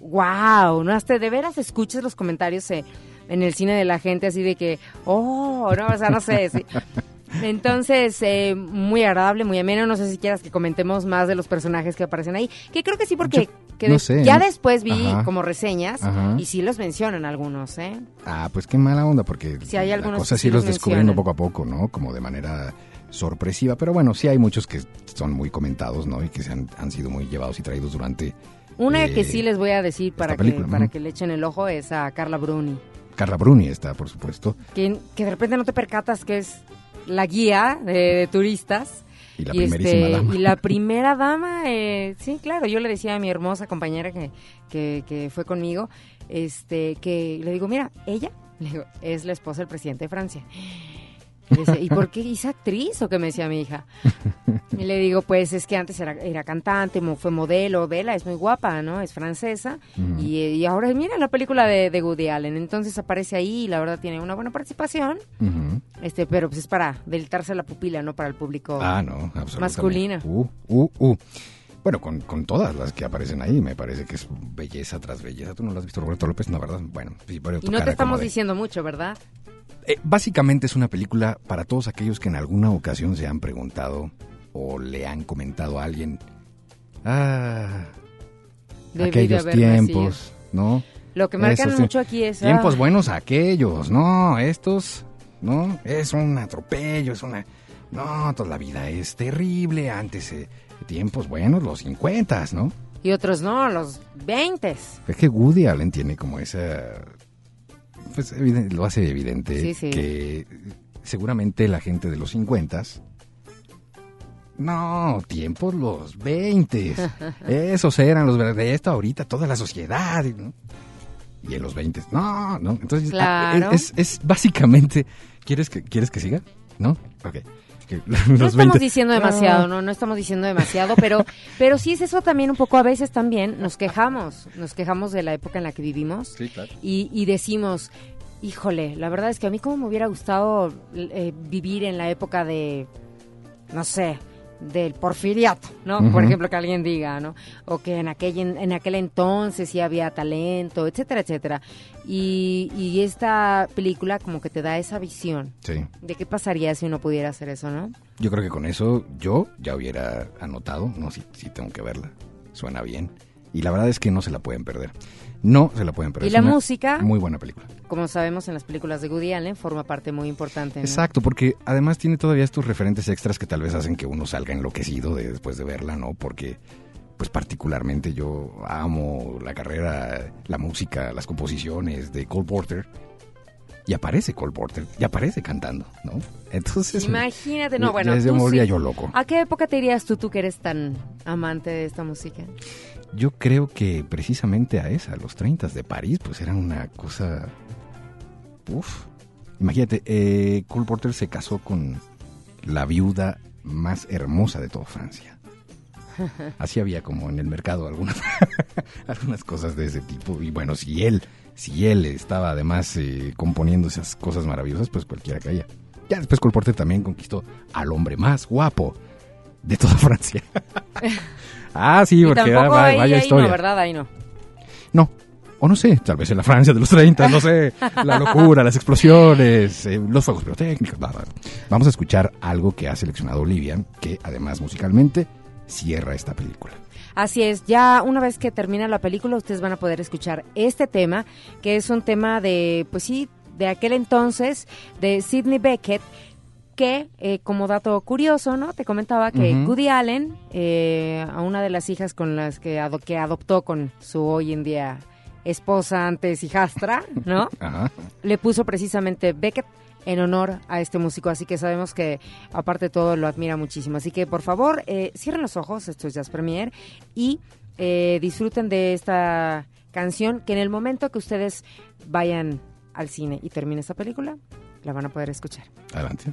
wow, ¿no? Hasta de veras escuchas los comentarios eh, en el cine de la gente así de que, oh, no, o sea, no sé. sí. Entonces, eh, muy agradable, muy ameno. No sé si quieras que comentemos más de los personajes que aparecen ahí. Que creo que sí, porque que no de- sé, ya después vi Ajá. como reseñas Ajá. y sí los mencionan algunos, ¿eh? Ah, pues qué mala onda, porque Sí, hay la algunos cosa que sí sí los los descubriendo poco a poco, ¿no? Como de manera sorpresiva. Pero bueno, sí hay muchos que son muy comentados, ¿no? Y que se han, han sido muy llevados y traídos durante... Una eh, que sí les voy a decir para, que, película, para que le echen el ojo es a Carla Bruni. Carla Bruni está, por supuesto. que, que de repente no te percatas que es la guía de, de turistas. Y la primerísima dama. y la primera dama, eh, sí, claro, yo le decía a mi hermosa compañera que, que, que fue conmigo, este, que le digo, mira, ella le digo, es la esposa del presidente de Francia. Y, le decía, ¿y por qué hizo actriz o qué me decía mi hija? Y le digo, pues es que antes era, era cantante, fue modelo, vela, es muy guapa, ¿no? Es francesa. Y, y ahora mira la película de, de Woody Allen. Entonces aparece ahí y la verdad tiene una buena participación. Este, pero pues es para deleitarse la pupila, no para el público Ah, no, masculino. Uh, uh, uh. Bueno, con, con todas las que aparecen ahí, me parece que es belleza tras belleza. ¿Tú no lo has visto, Roberto López? No, ¿verdad? Bueno, sí, pero Y no te estamos de- diciendo mucho, ¿verdad? Eh, básicamente es una película para todos aquellos que en alguna ocasión se han preguntado o le han comentado a alguien. Ah, Debí aquellos tiempos, nacido". ¿no? Lo que marcan Esos mucho aquí es, Tiempos ah. buenos aquellos, no, estos, no, es un atropello, es una... No, toda la vida es terrible, antes, eh, tiempos buenos, los 50, ¿no? Y otros no, los 20. Es que Woody Allen tiene como esa... Pues eviden- lo hace evidente Sí, sí. que seguramente la gente de los 50 no, tiempos los 20 Esos eran los verdaderos. De esto ahorita toda la sociedad. ¿no? Y en los 20 no, no. Entonces, Claro. ah, es, es básicamente. ¿Quieres que, ¿Quieres que siga? ¿No? Ok. Que No estamos 20 diciendo demasiado, no, no estamos diciendo demasiado, pero, pero sí es eso también un poco, a veces también nos quejamos, nos quejamos de la época en la que vivimos Sí, claro. y, y decimos, híjole, la verdad es que a mí como me hubiera gustado eh, vivir en la época de, no sé, del porfiriato, ¿no? Por ejemplo, que alguien diga, ¿no? O que en aquel, en aquel entonces sí había talento, etcétera, etcétera. Y, y esta película como que te da esa visión Sí. de qué pasaría si uno pudiera hacer eso, ¿no? Yo creo que con eso yo ya hubiera anotado, no, sí, sí tengo que verla, suena bien. Y la verdad es que no se la pueden perder. No se la pueden perder. Y Es la una música, Muy buena película. como sabemos en las películas de Woody Allen, forma parte muy importante. ¿no? Exacto, porque además tiene todavía estos referentes extras que tal vez hacen que uno salga enloquecido de- después de verla, ¿no? Porque, pues particularmente yo amo la carrera, la música, las composiciones de Cole Porter. Y aparece Cole Porter, y aparece cantando, ¿no? Entonces... Imagínate, no, bueno. tú me volvía sí. yo loco. ¿A qué época te dirías tú, tú que eres tan amante de esta música? Yo creo que precisamente a esa, los 30 de París, pues eran una cosa... Uf. Imagínate, eh, Cole Porter se casó con la viuda más hermosa de toda Francia. Así había como en el mercado algunas, algunas cosas de ese tipo. Y bueno, si él, si él estaba además eh, componiendo esas cosas maravillosas, pues cualquiera caía. Ya después Cole Porter también conquistó al hombre más guapo de toda Francia. Ah, sí, y porque tampoco ah, va- ahí, vaya ahí historia. no, ¿verdad? Ahí no. No, O no sé, tal vez en la Francia de los 30, no sé, la locura, las explosiones, eh, los fuegos pirotécnicos. bla, bla. Vamos a escuchar algo que ha seleccionado Olivia, que además musicalmente cierra esta película. Así es, ya una vez que termina la película ustedes van a poder escuchar este tema, que es un tema de, pues sí, de aquel entonces, de Sidney Beckett, que eh, como dato curioso, ¿no? Te comentaba que Ujú. Woody Allen, eh, a una de las hijas con las que, ado- que adoptó con su hoy en día esposa antes hijastra, ¿no? Ajá. le puso precisamente Beckett en honor a este músico, así que sabemos que aparte de todo lo admira muchísimo. Así que por favor, eh, cierren los ojos, esto es Jazz Premier, y eh, disfruten de esta canción que en el momento que ustedes vayan al cine y termine esta película, la van a poder escuchar. Adelante.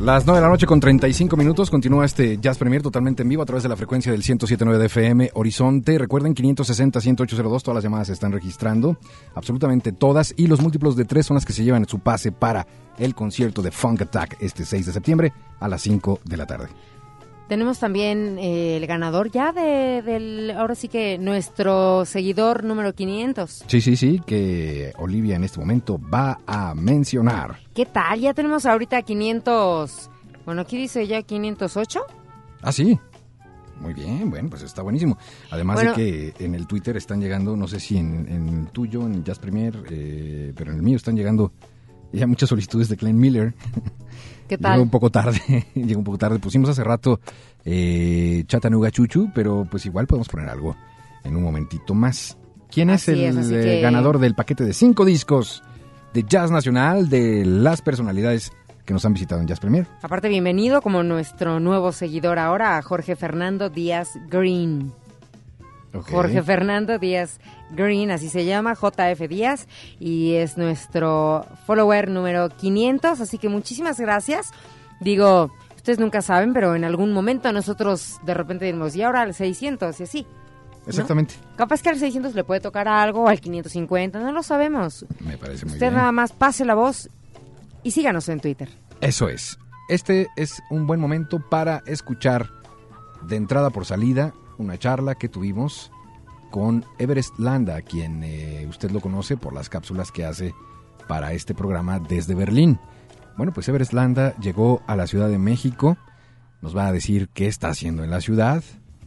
Las 9 de la noche con 35 minutos continúa este Jazz Premier totalmente en vivo a través de la frecuencia del 107.9 de FM Horizonte. Recuerden 560-1802, todas las llamadas se están registrando, absolutamente todas, y los múltiplos de tres son las que se llevan su pase para el concierto de Funk Attack este 6 de septiembre a las 5 de la tarde. Tenemos también eh, el ganador ya de, del, ahora sí que nuestro seguidor número 500. Sí, sí, sí, que Olivia en este momento va a mencionar. ¿Qué tal? Ya tenemos ahorita 500, bueno, aquí dice ya 508. Ah, sí. Muy bien, bueno, pues está buenísimo. Además Bueno. de que en el Twitter están llegando, no sé si en, en el tuyo, en Jazz Premier, eh, pero en el mío están llegando Ya muchas solicitudes de Glenn Miller. ¿Qué tal? Llegó un poco tarde, llegó un poco tarde. Pusimos hace rato eh, Chattanooga Chuchu, pero pues igual podemos poner algo en un momentito más. ¿Quién es el es, eh, que- ganador del paquete de cinco discos de Jazz Nacional de las personalidades que nos han visitado en Jazz Premier? Aparte, bienvenido como nuestro nuevo seguidor ahora, a Jorge Fernando Díaz Green. Jorge Fernando Díaz Green, así se llama, JF Díaz, y es nuestro follower número 500, así que muchísimas gracias. Digo, ustedes nunca saben, pero en algún momento nosotros de repente decimos, y ahora al 600, y así. Exactamente. Capaz que al 600 le puede tocar algo, al 550, no lo sabemos. Me parece muy Usted bien. nada más pase la voz y síganos en Twitter. Eso es. Este es un buen momento para escuchar de entrada por salida una charla que tuvimos con Everest Landa, quien eh, usted lo conoce por las cápsulas que hace para este programa desde Berlín. Bueno, pues Everest Landa llegó a la Ciudad de México, nos va a decir qué está haciendo en la ciudad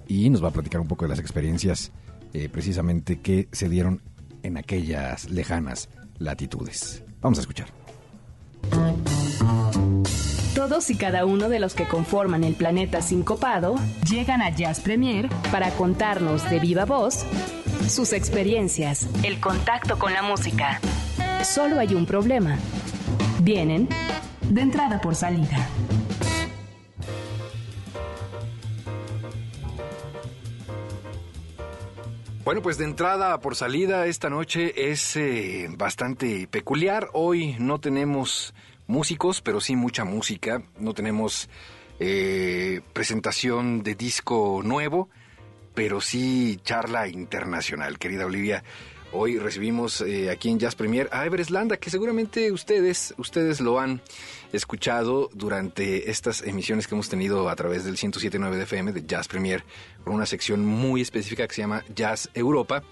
y nos va a platicar un poco de las experiencias eh, precisamente que se dieron en aquellas lejanas latitudes. Vamos a escuchar. Todos y cada uno de los que conforman el planeta sincopado llegan a Jazz Premier para contarnos de viva voz sus experiencias, el contacto con la música. Solo hay un problema. Vienen de entrada por salida. Bueno, pues de entrada por salida esta noche es eh, bastante peculiar. Hoy no tenemos músicos, pero sí mucha música. No tenemos eh, presentación de disco nuevo, pero sí charla internacional, querida Olivia. Hoy recibimos eh, aquí en Jazz Premier a Everest Landa, que seguramente ustedes, ustedes lo han escuchado durante estas emisiones que hemos tenido a través del 107.9 de FM de Jazz Premier, con una sección muy específica que se llama Jazz Europa,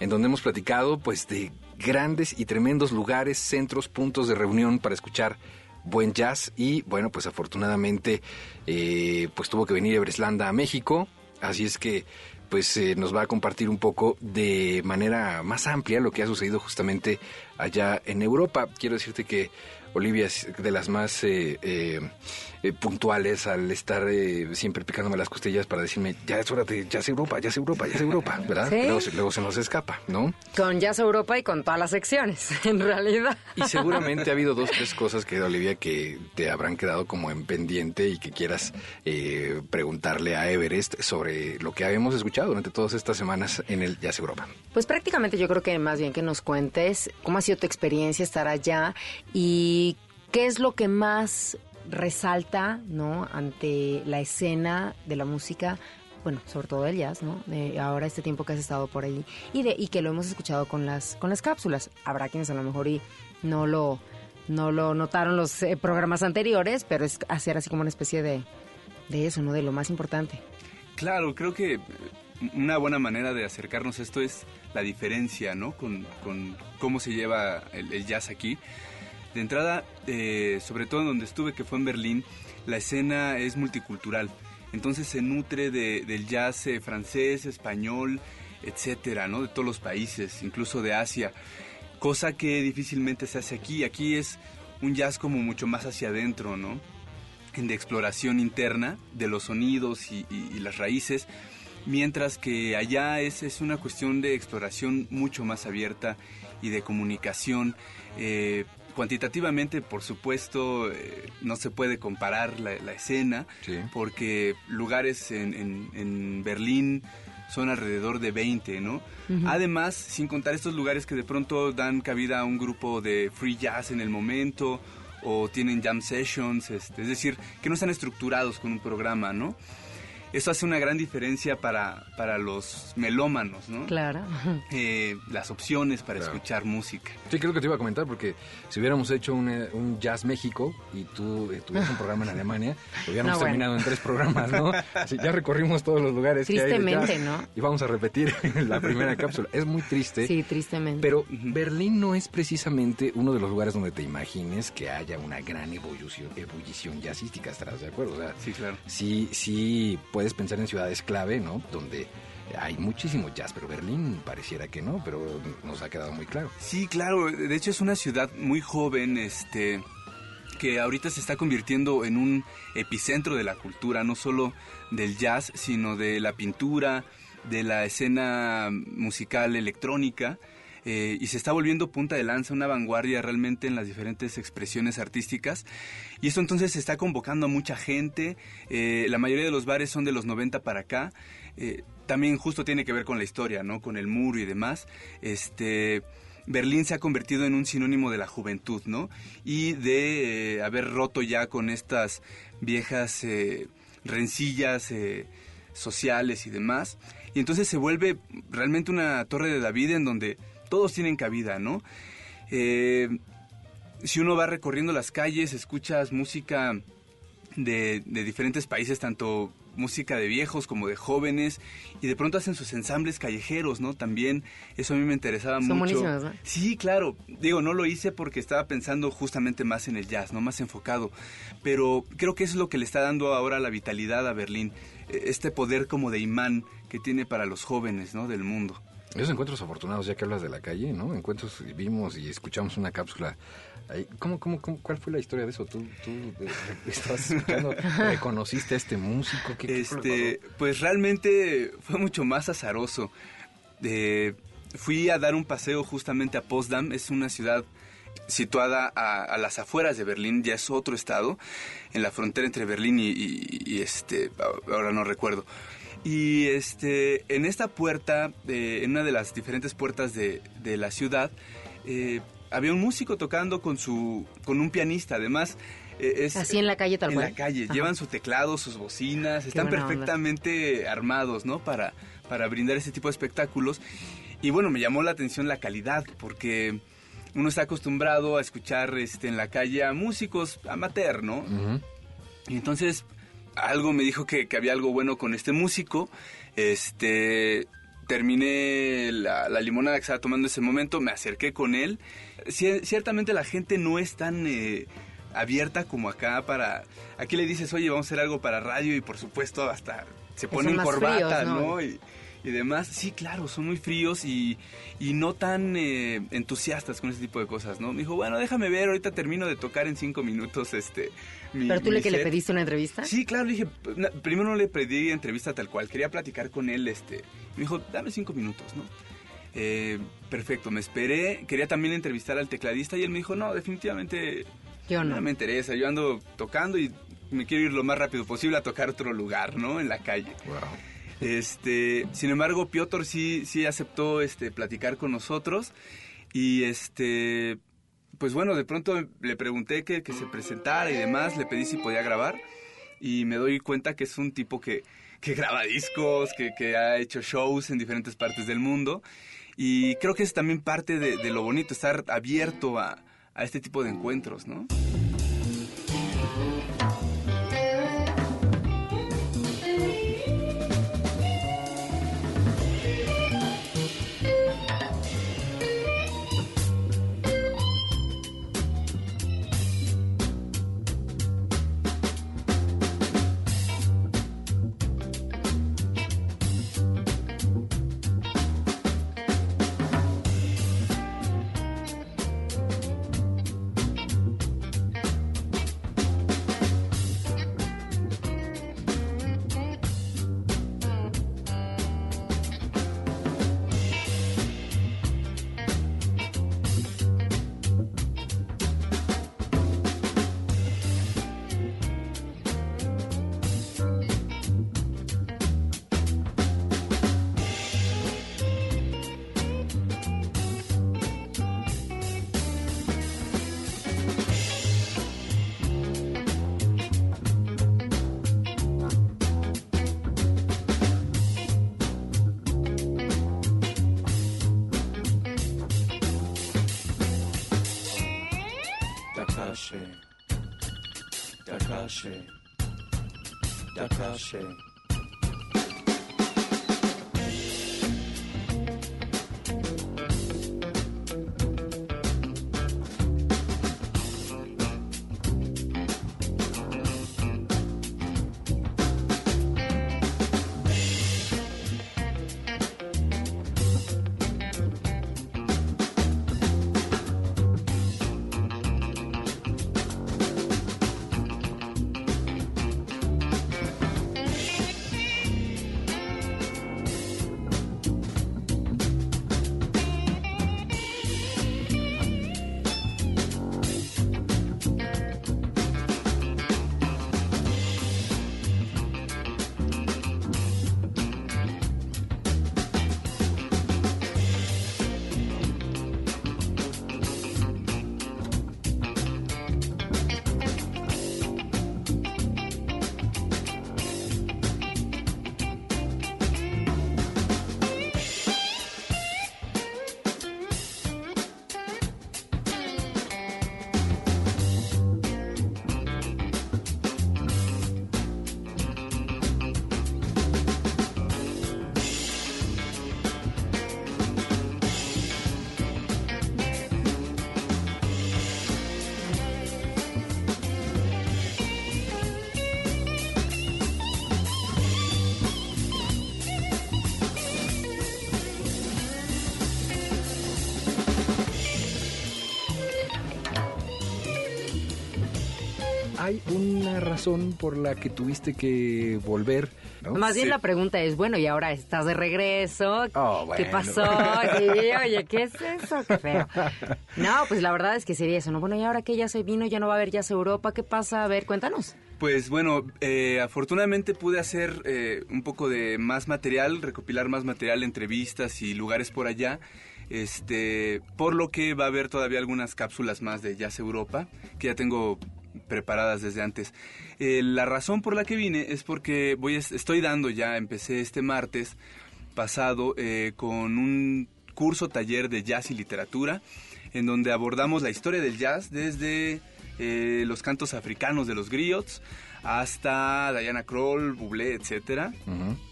en donde hemos platicado pues de grandes y tremendos lugares, centros, puntos de reunión para escuchar buen jazz y bueno pues afortunadamente eh, pues tuvo que venir Everest Landa a México, así es que pues eh, nos va a compartir un poco de manera más amplia lo que ha sucedido justamente allá en Europa. Quiero decirte que Olivia es de las más eh, eh, eh, puntuales al estar eh, siempre picándome las costillas para decirme, ya es hora de, ya es Europa, ya es Europa, ya es Europa, ¿verdad? Sí. Luego, se- luego se nos escapa, ¿no? Con Jazz Europa y con todas las secciones, en realidad. Y seguramente ha habido dos, tres cosas, querida Olivia, que te habrán quedado como en pendiente y que quieras eh, preguntarle a Everest sobre lo que habíamos escuchado durante todas estas semanas en el Jazz Europa. Pues prácticamente yo creo que más bien que nos cuentes cómo ha sido tu experiencia estar allá y qué es lo que más resalta, ¿no? Ante la escena de la música, bueno, sobre todo del jazz, ¿no? De ahora este tiempo que has estado por ahí y de y que lo hemos escuchado con las con las cápsulas. Habrá quienes a lo mejor y no lo no lo notaron los eh, programas anteriores, pero es hacer así como una especie de de eso, ¿no? De lo más importante. Claro, creo que una buena manera de acercarnos a esto es la diferencia, ¿no? Con, con cómo se lleva el, el jazz aquí. De entrada, eh, sobre todo en donde estuve, que fue en Berlín, la escena es multicultural. Entonces se nutre de- del jazz eh, francés, español, etcétera, ¿no? De todos los países, incluso de Asia. Cosa que difícilmente se hace aquí. Aquí es un jazz como mucho más hacia adentro, ¿no? de exploración interna de los sonidos y, las raíces, mientras que allá es, es una cuestión de exploración mucho más abierta y de comunicación. Eh, cuantitativamente, por supuesto, eh, no se puede comparar la, la escena, porque lugares en, en- en Berlín son alrededor de 20, ¿no? Además, sin contar estos lugares que de pronto dan cabida a un grupo de free jazz en el momento o tienen jam sessions, este, es decir, que no están estructurados con un programa, ¿no? Eso hace una gran diferencia para, para los melómanos, ¿no? Claro. Eh, las opciones para escuchar música. Sí, creo que te iba a comentar porque si hubiéramos hecho un, eh, un Jazz México y tú eh, tuvieras un programa en Alemania, hubiéramos No, bueno. terminado en tres programas, ¿no? Así, ya recorrimos todos los lugares que hay de Tristemente, jazz ¿no? Y vamos a repetir la primera cápsula. Es muy triste. Sí, tristemente. Pero Berlín no es precisamente uno de los lugares donde te imagines que haya una gran ebullición, ebullición jazzística, ¿estarás de acuerdo? O sea, sí, claro. Sí, sí puedes pensar en ciudades clave, ¿no? Donde hay muchísimo jazz, pero Berlín pareciera que no, pero nos ha quedado muy claro. Sí, claro, de hecho es una ciudad muy joven, este que ahorita se está convirtiendo en un epicentro de la cultura, no solo del jazz, sino de la pintura, de la escena musical electrónica. Eh, y se está volviendo punta de lanza, una vanguardia realmente en las diferentes expresiones artísticas. Y esto entonces se está convocando a mucha gente. eh, la mayoría de los bares son de los 90 para acá. eh, también justo tiene que ver con la historia, ¿no? Con el muro y demás. Este. Berlín se ha convertido en un sinónimo de la juventud, ¿no? Y de eh, haber roto ya con estas viejas eh, rencillas sociales y demás. Y entonces se vuelve realmente una torre de David en donde todos tienen cabida, ¿no? Eh, si uno va recorriendo las calles, escuchas música de, de diferentes países, tanto música de viejos como de jóvenes, y de pronto hacen sus ensambles callejeros, ¿no? También eso a mí me interesaba Son mucho. Sí, claro. Digo, no lo hice porque estaba pensando justamente más en el jazz, no más enfocado. Pero creo que eso es lo que le está dando ahora la vitalidad a Berlín, eh, este poder como de imán que tiene para los jóvenes, ¿no? Del mundo. Esos encuentros afortunados, ya que hablas de la calle, ¿no? Encuentros, vimos y escuchamos una cápsula. ¿Cómo, cómo, cómo, cuál fue la historia de eso? ¿Tú, tú eh, estabas escuchando, reconociste a este músico? ¿Qué, Este, pues realmente fue mucho más azaroso. Eh, fui a dar un paseo justamente a Potsdam, es una ciudad situada a, a las afueras de Berlín, ya es otro estado, en la frontera entre Berlín y, y- y este, ahora no recuerdo. Y este, en esta puerta, eh, en una de las diferentes puertas de, de la ciudad, eh, había un músico tocando con su, con un pianista. Además, eh, es Así en la calle, tal en cual. la calle. Ajá. Llevan su teclado, sus bocinas, están onda. perfectamente armados, ¿no? Para, para brindar este tipo de espectáculos. Y bueno, me llamó la atención la calidad, porque uno está acostumbrado a escuchar este, en la calle a músicos amateur, ¿no? Y entonces algo me dijo que, que había algo bueno con este músico. Este terminé la, la limonada que estaba tomando en ese momento, me acerqué con él. Cier- ciertamente la gente no es tan eh, abierta como acá para... Aquí le dices, oye, vamos a hacer algo para radio y por supuesto hasta se ponen corbata, fríos, ¿no? ¿no? Y, y demás. Sí, claro, son muy fríos y, y no tan eh, entusiastas con ese tipo de cosas, ¿no? Me dijo, bueno, déjame ver, ahorita termino de tocar en cinco minutos este... mi- ¿Pero tú mi le que le set". pediste una entrevista? Sí, claro, le dije, primero no le pedí entrevista tal cual, quería platicar con él, este, me dijo, dame cinco minutos, ¿no? Eh, perfecto, me esperé, quería también entrevistar al tecladista y él me dijo, no, definitivamente Yo no. no me interesa, yo ando tocando y me quiero ir lo más rápido posible a tocar otro lugar, ¿no? En la calle. Este, sin embargo, Piotr sí, sí aceptó este, platicar con nosotros y este, pues bueno, de pronto le pregunté que, que se presentara y demás, le pedí si podía grabar y me doy cuenta que es un tipo que, que graba discos, que, que ha hecho shows en diferentes partes del mundo y creo que es también parte de, lo bonito, estar abierto a, a este tipo de encuentros, ¿no? Hay una razón por la que tuviste que volver. ¿no? Más bien Sí. la pregunta es, bueno, y ahora estás de regreso. Oh, ¿Qué pasó? Sí, oye, ¿qué es eso? Qué feo. No, pues la verdad es que sería eso, ¿no? Bueno, y ahora que ya se vino, ya no va a haber Jazz Europa, ¿qué pasa? A ver, cuéntanos. Pues bueno, eh, afortunadamente pude hacer eh, un poco de más material, recopilar más material, entrevistas y lugares por allá. Este, por lo que va a haber todavía algunas cápsulas más de Jazz Europa que ya tengo preparadas desde antes. Eh, la razón por la que vine es porque voy estoy dando ya, empecé este martes pasado eh, con un curso taller de jazz y literatura en donde abordamos la historia del jazz desde eh, los cantos africanos de los griots hasta Diana Kroll, Bublé, etcétera.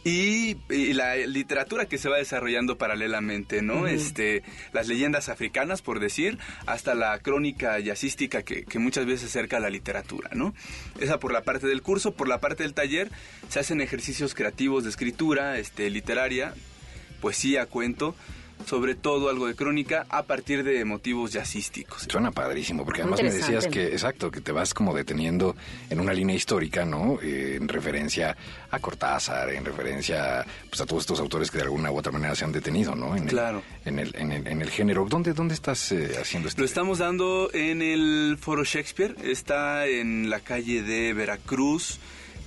Y, y la literatura que se va desarrollando paralelamente, ¿no? Este, las leyendas africanas, por decir, hasta la crónica jazzística que, que muchas veces acerca a la literatura, ¿no? Esa por la parte del curso, por la parte del taller se hacen ejercicios creativos de escritura, este, literaria, poesía, cuento, sobre todo algo de crónica a partir de motivos jazzísticos. Suena padrísimo, porque además me decías que, exacto, que te vas como deteniendo en una línea histórica, ¿no? Eh, en referencia a Cortázar, en referencia pues, a todos estos autores que de alguna u otra manera se han detenido, ¿no? En el- Claro. en, el, en, el, en el género. ¿Dónde, dónde estás eh, haciendo esto? Lo estamos dando en el Foro Shakespeare, está en la calle de Veracruz,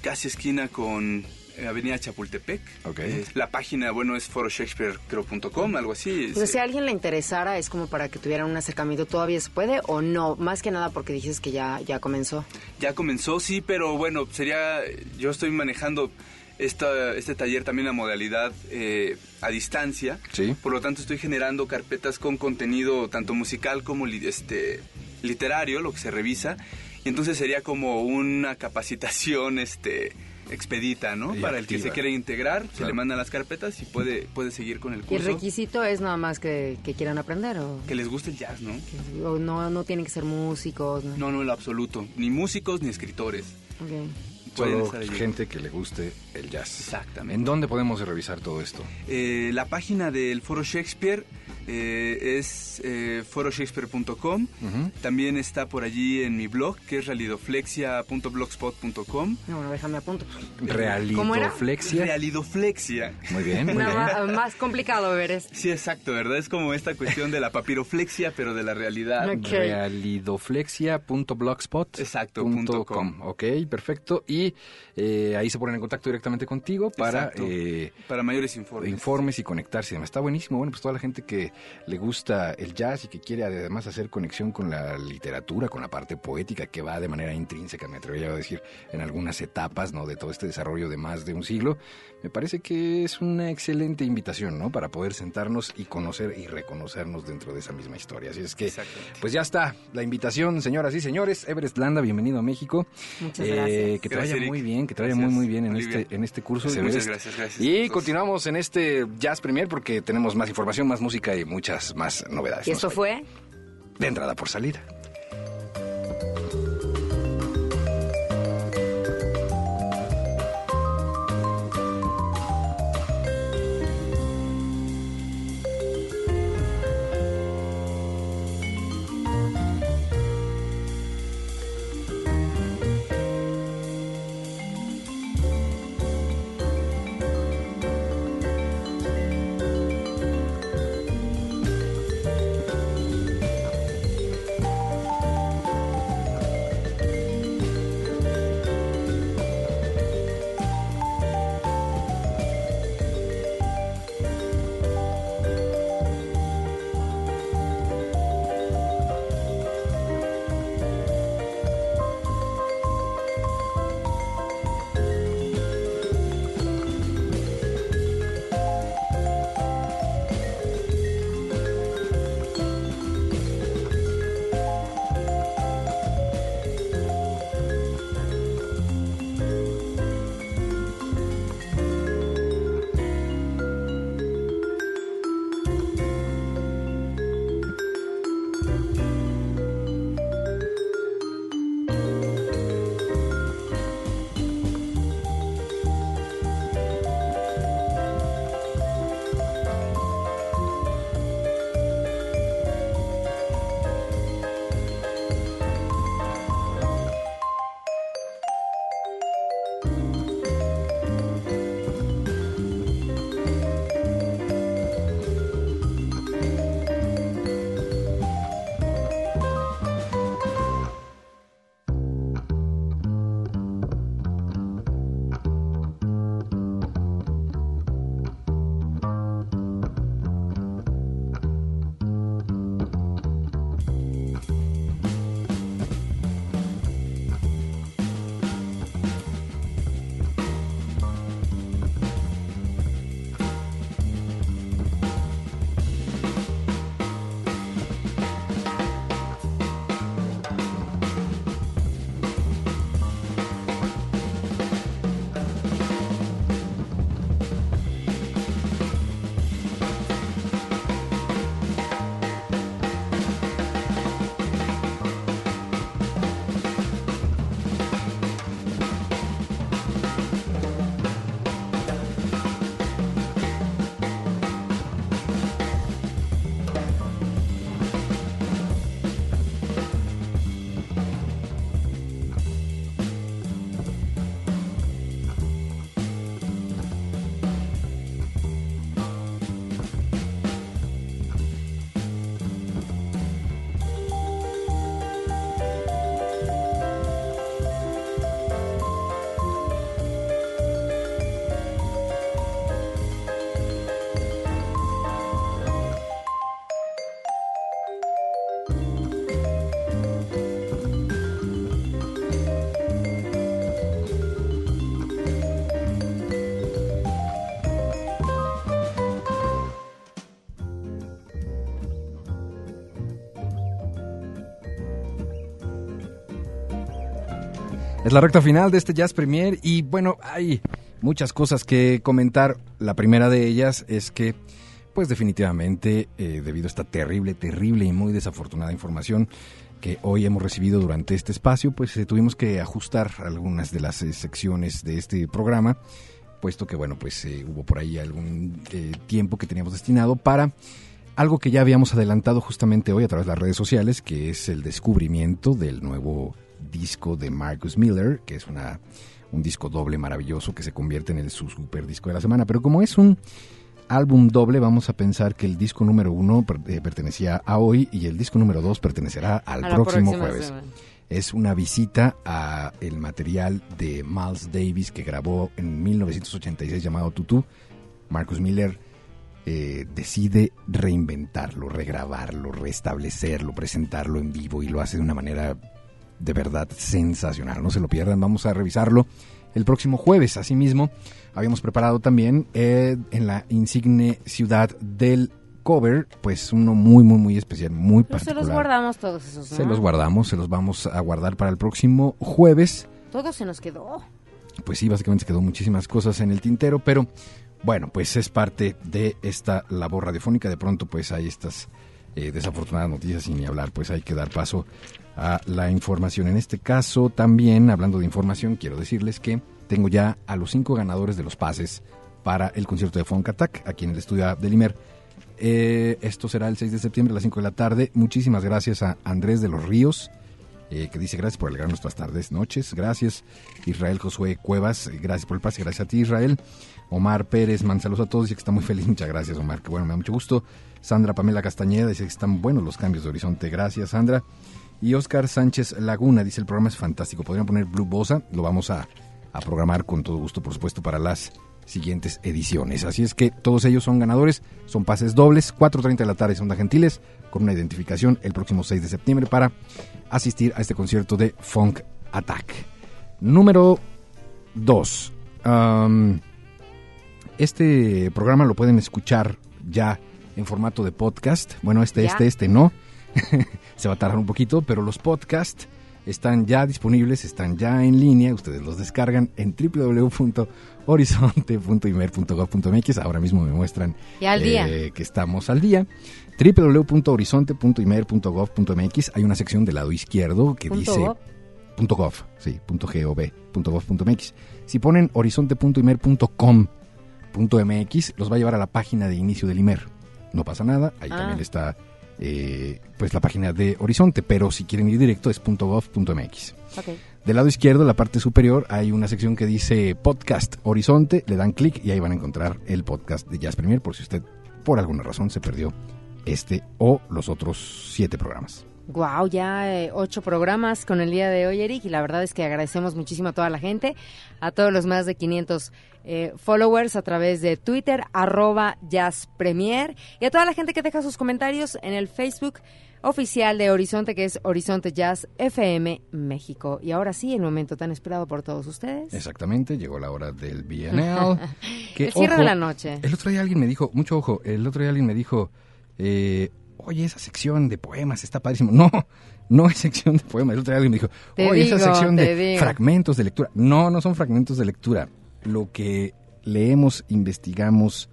casi esquina con eh, Avenida Chapultepec. Eh, la página, bueno, es foroshakespeare.com, algo así. Pues si a alguien le interesara, es como para que tuvieran un acercamiento, ¿todavía se puede o no? Más que nada porque dices que ya, ya comenzó. Ya comenzó, sí, pero bueno, sería, yo estoy manejando esta, este taller también la modalidad eh, a distancia. Sí. Por lo tanto, estoy generando carpetas con contenido tanto musical como li- este, literario, lo que se revisa. Y entonces sería como una capacitación este, expedita, ¿no? Y Para el que se quiera integrar, se le mandan las carpetas y puede, puede seguir con el ¿Y el curso. requisito es nada más que, que quieran aprender o, Que les guste el jazz, ¿no? o no, no tienen que ser músicos? ¿no? No, no, en lo absoluto. Ni músicos ni escritores. Ok. Pueden Solo gente que le guste el jazz. Exactamente. ¿En dónde podemos revisar todo esto? Eh, la página del Foro Shakespeare eh, es eh, foroshakespeare.com. También está por allí en mi blog, que es realidoflexia.blogspot.com. No, bueno, déjame apunto. Realidoflexia. Realidoflexia. Muy bien, muy bien. Nada más, más complicado ver es. Sí, exacto, ¿verdad? Es como esta cuestión de la papiroflexia, pero de la realidad. Realidoflexia.blogspot.com. Ok, perfecto. Y eh, ahí se ponen en contacto directamente contigo para Exacto. eh, Para mayores informes. informes y conectarse. y demás. Está buenísimo. Bueno, pues toda la gente que le gusta el jazz y que quiere además hacer conexión con la literatura, con la parte poética que va de manera intrínseca, me atrevería a decir, en algunas etapas ¿no? de todo este desarrollo de más de un siglo, me parece que es una excelente invitación, ¿no? Para poder sentarnos y conocer y reconocernos dentro de esa misma historia. Así es que, pues ya está la invitación, señoras y señores. Everest Landa, bienvenido a México. Muchas Eh, gracias. Que te vaya muy bien, que te vaya Gracias, muy, muy bien en este, en este curso. Muchas gracias, gracias. Y continuamos en este Jazz Premier porque tenemos más información, más música y muchas más novedades. ¿Y No se fue? De entrada por salida. La recta final de este Jazz Premier y bueno, hay muchas cosas que comentar. La primera de ellas es que, pues definitivamente, eh, debido a esta terrible, terrible y muy desafortunada información que hoy hemos recibido durante este espacio, pues eh, tuvimos que ajustar algunas de las eh, secciones de este programa, puesto que, bueno, pues eh, hubo por ahí algún tiempo que teníamos destinado para algo que ya habíamos adelantado justamente hoy a través de las redes sociales, que es el descubrimiento del nuevo disco de Marcus Miller, que es una, un disco doble maravilloso que se convierte en el su super disco de la semana. Pero como es un álbum doble, vamos a pensar que el disco número uno eh, pertenecía a hoy y el disco número dos pertenecerá al A próximo jueves. semana. Es una visita a el material de Miles Davis que grabó en 1986 llamado Tutu. Marcus Miller eh, decide reinventarlo, regrabarlo, restablecerlo, presentarlo en vivo y lo hace de una manera de verdad sensacional. No se lo pierdan, vamos a revisarlo el próximo jueves. Asimismo, habíamos preparado también eh, en la insigne ciudad del cover, pues uno muy, muy, muy especial, muy Pero se particular. los guardamos todos esos, ¿no? Se los guardamos, se los vamos a guardar para el próximo jueves. Todo se nos quedó. Pues sí, básicamente se quedó muchísimas cosas en el tintero, pero bueno, pues es parte de esta labor radiofónica. De pronto, pues hay estas eh, desafortunadas noticias y ni hablar, pues hay que dar paso a la información. En este caso, también, hablando de información, quiero decirles que tengo ya a los cinco ganadores de los pases para el concierto de Funk Attack aquí en el estudio del Imer. Eh, esto será el 6 de septiembre a las 5 de la tarde. Muchísimas gracias a Andrés de los Ríos, eh, que dice gracias por alegrar nuestras tardes, noches. Gracias. Israel Josué Cuevas, gracias por el pase. Gracias a ti, Israel. Omar Pérez, man, saludos a todos. Dice que está muy feliz. Muchas gracias, Omar. Que bueno, me da mucho gusto. Sandra Pamela Castañeda dice que están buenos los cambios de horizonte. Gracias, Sandra. Y Oscar Sánchez Laguna dice el programa es fantástico. Podrían poner Blue Bosa. Lo vamos a, a programar con todo gusto, por supuesto, para las siguientes ediciones. Así es que todos ellos son ganadores, son pases dobles, 4.30 de la tarde son de Gentiles, con una identificación el próximo 6 de septiembre para asistir a este concierto de Funk Attack. Número 2. este programa lo pueden escuchar ya en formato de podcast. Bueno, este, Ya. este, este no. Se va a tardar un poquito, pero los podcasts están ya disponibles, están ya en línea. Ustedes los descargan en www.horizonte.imer.gov.mx. Ahora mismo me muestran Y al día. eh, que estamos al día. www.horizonte.imer.gov.mx. Hay una sección del lado izquierdo que Punto dice gov. punto .gov, sí, punto .gov, punto .gov, punto .mx. Si ponen horizonte.imer.com.mx, los va a llevar a la página de inicio del IMER. No pasa nada, ahí Ah. también está eh, pues la página de Horizonte, pero si quieren ir directo es punto .gov, punto .mx. Ok. Del lado izquierdo, en la parte superior, hay una sección que dice Podcast Horizonte. Le dan clic y ahí van a encontrar el podcast de Jazz Premier por si usted, por alguna razón, se perdió este o los otros siete programas. Wow, ya eh, ocho programas con el día de hoy, Eric, y la verdad es que agradecemos muchísimo a toda la gente, a todos los más de 500 eh, followers a través de Twitter, arroba Jazz Premier, y a toda la gente que deja sus comentarios en el Facebook oficial de Horizonte, que es Horizonte Jazz FM México. Y ahora sí, el momento tan esperado por todos ustedes. Exactamente, llegó la hora del BNL. que, El cierre ojo, de la noche. El otro día alguien me dijo, mucho ojo, el otro día alguien me dijo, eh, oye, esa sección de poemas está padrísimo. No, no es sección de poemas. El otro día alguien me dijo, Te oye, esa sección de digo. fragmentos de lectura. No, no son fragmentos de lectura. Lo que leemos, investigamos,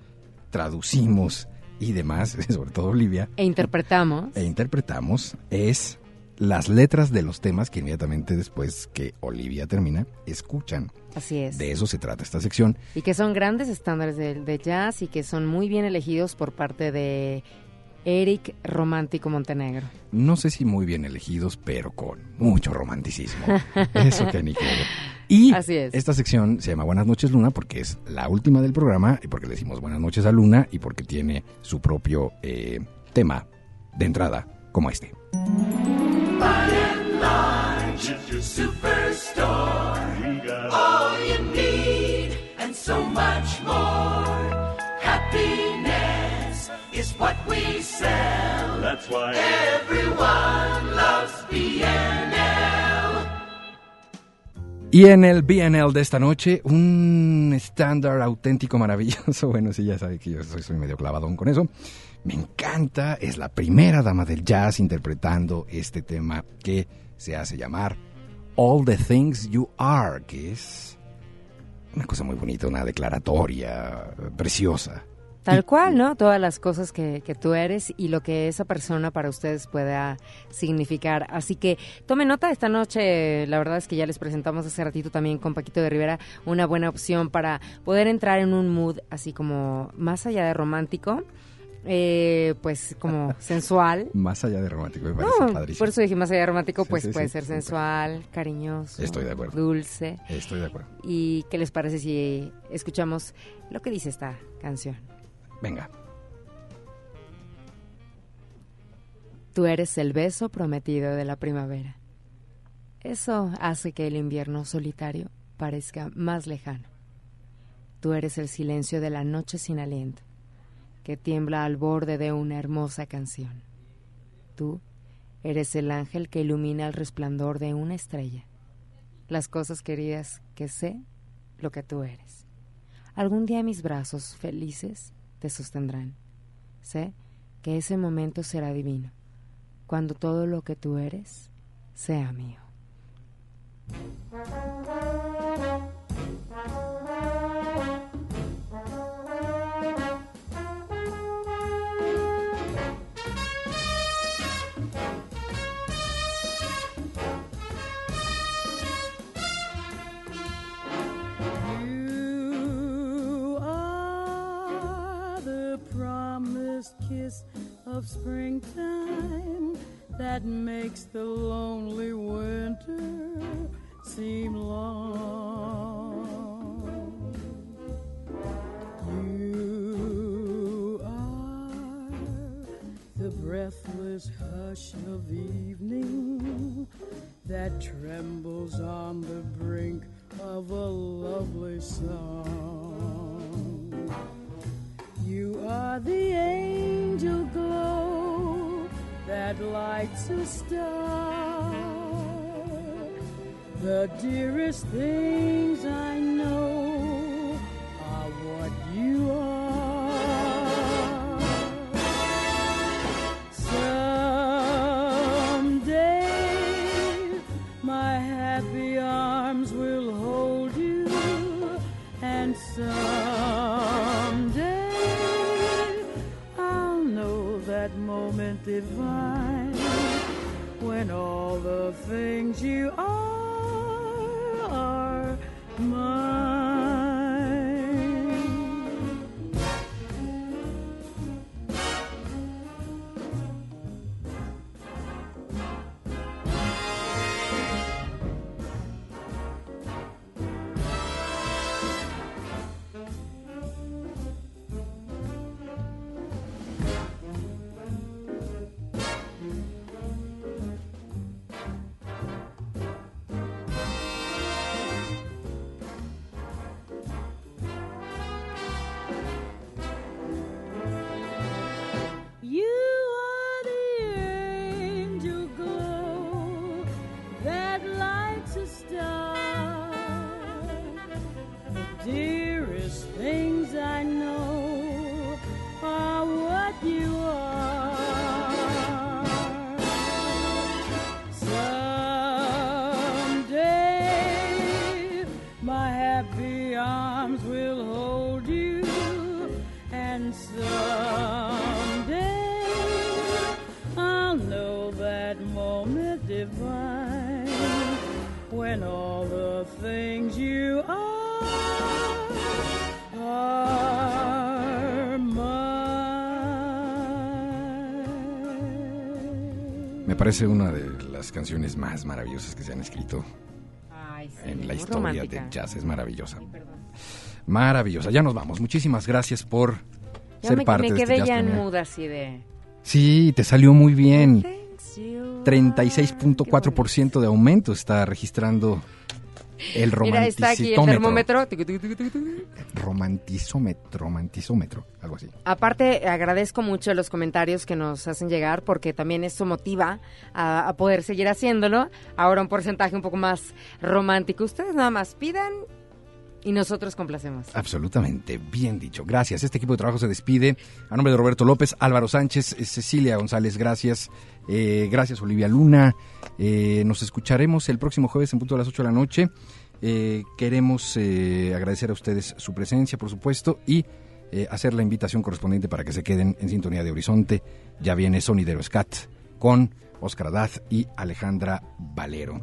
traducimos y demás, sobre todo Olivia, E interpretamos. e interpretamos es las letras de los temas que inmediatamente después que Olivia termina, escuchan. Así es. De eso se trata esta sección. Y que son grandes estándares de, de jazz y que son muy bien elegidos por parte de Eric Romántico Montenegro. No sé si muy bien elegidos, pero con mucho romanticismo. Eso que ni qué. Y Así es. esta sección se llama Buenas noches Luna porque es la última del programa y porque le decimos Buenas noches a Luna y porque tiene su propio eh, tema de entrada como este. By and large, what we sell. That's why everyone loves BNL. Y en el BNL de esta noche, un estándar auténtico maravilloso. Bueno, sí, ya sabe que yo soy, soy medio clavadón con eso. Me encanta, es la primera dama del jazz interpretando este tema que se hace llamar All the Things You Are, que es una cosa muy bonita, una declaratoria preciosa. Tal cual, ¿no? Todas las cosas que, que tú eres y lo que esa persona para ustedes pueda significar. Así que tome nota esta noche. La verdad es que ya les presentamos hace ratito también con Paquito de Rivera una buena opción para poder entrar en un mood así como más allá de romántico. eh, pues como sensual. Más allá de romántico, me parece No, padrísimo. por eso dije más allá de romántico, Sí, pues sí, puede sí, ser sensual, cariñoso, Estoy de acuerdo. dulce. Estoy de acuerdo. ¿Y qué les parece si escuchamos lo que dice esta canción? Venga. Tú eres el beso prometido de la primavera. Eso hace que el invierno solitario parezca más lejano. Tú eres el silencio de la noche sin aliento, que tiembla al borde de una hermosa canción. Tú eres el ángel que ilumina el resplandor de una estrella. Las cosas queridas que sé lo que tú eres. Algún día mis brazos felices te sostendrán. Sé que ese momento será divino, cuando todo lo que tú eres sea mío. Kiss of springtime that makes the lonely winter seem long. You are the breathless hush of evening that trembles on the brink of a lovely song. You are the angel that lights a star. The dearest things I know when all the things you are parece una de las canciones más maravillosas que se han escrito Ay, sí, en la historia romántica. del jazz. Es maravillosa. Maravillosa. Ya nos vamos. Muchísimas gracias por Ya ser me, parte me de este quedé Jazz ya en mood así de... Sí, te salió muy bien. Thanks you. 36.4% de aumento está registrando el Mira, está aquí el termómetro. Romantisómetro, romantisómetro, algo así. Aparte, agradezco mucho los comentarios que nos hacen llegar porque también esto motiva a, a poder seguir haciéndolo. Ahora un porcentaje un poco más romántico. Ustedes nada más pidan Y nosotros complacemos. Absolutamente, bien dicho. Gracias. Este equipo de trabajo se despide. A nombre de Roberto López, Álvaro Sánchez, eh, Cecilia González, gracias. Eh, gracias, Olivia Luna. Eh, nos escucharemos el próximo jueves en punto de las 8 de la noche. Eh, queremos eh, agradecer a ustedes su presencia, por supuesto, y eh, hacer la invitación correspondiente para que se queden en sintonía de Horizonte. Ya viene Sonidero Scat con Oscar Adaz y Alejandra Valero.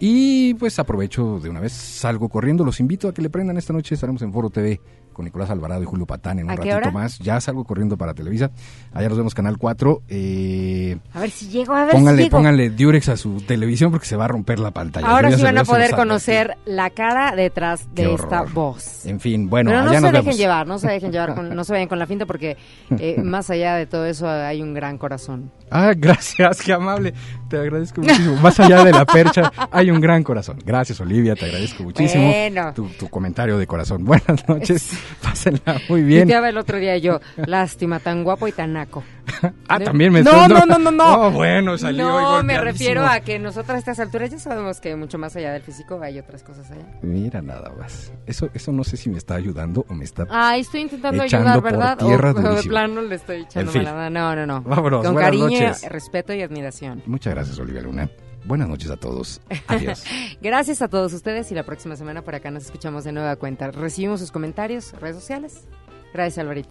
Y pues aprovecho de una vez, salgo corriendo, los invito a que le prendan esta noche, estaremos en Foro TV con Nicolás Alvarado y Julio Patán en un ¿A qué ratito hora? más. Ya salgo corriendo para Televisa. Allá nos vemos Canal 4. Eh, A ver si llego, a ver si pónganle, llego. pónganle Durex a su televisión porque se va a romper la pantalla. Ahora sí van a poder conocer la cara detrás Qué de esta voz. En fin, bueno, Pero no allá se nos dejen vemos. llevar, no se dejen llevar, con- no se vayan con la finta porque eh, más allá de todo eso hay un gran corazón. Ah, gracias, qué amable. Te agradezco muchísimo. Más allá de la percha, hay un gran corazón. Gracias, Olivia, te agradezco muchísimo. Bueno. Tu, tu comentario de corazón. Buenas noches, pásenla muy bien. te el otro día yo, lástima, tan guapo y tan naco. Ah, también me No, no, no, no, no. Oh, bueno, salió No, me refiero a que nosotras a estas alturas ya sabemos que mucho más allá del físico hay otras cosas allá. Mira nada más. Eso, eso no sé si me está ayudando o me está... Ay, estoy intentando ayudar, por ¿verdad? tierra o, o de plano le estoy echando En fin. No, no, no. Vámonos, Con cariño, noches. respeto y admiración. Muchas gracias, Olivia Luna. Buenas noches a todos. Adiós. Gracias a todos ustedes y la próxima semana por acá nos escuchamos de nueva cuenta. Recibimos sus comentarios, redes sociales. Gracias, Alvarito.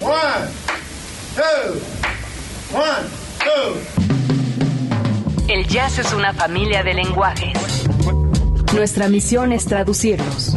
One, two, one, two. El jazz es una familia de lenguajes. Nuestra misión es traducirlos.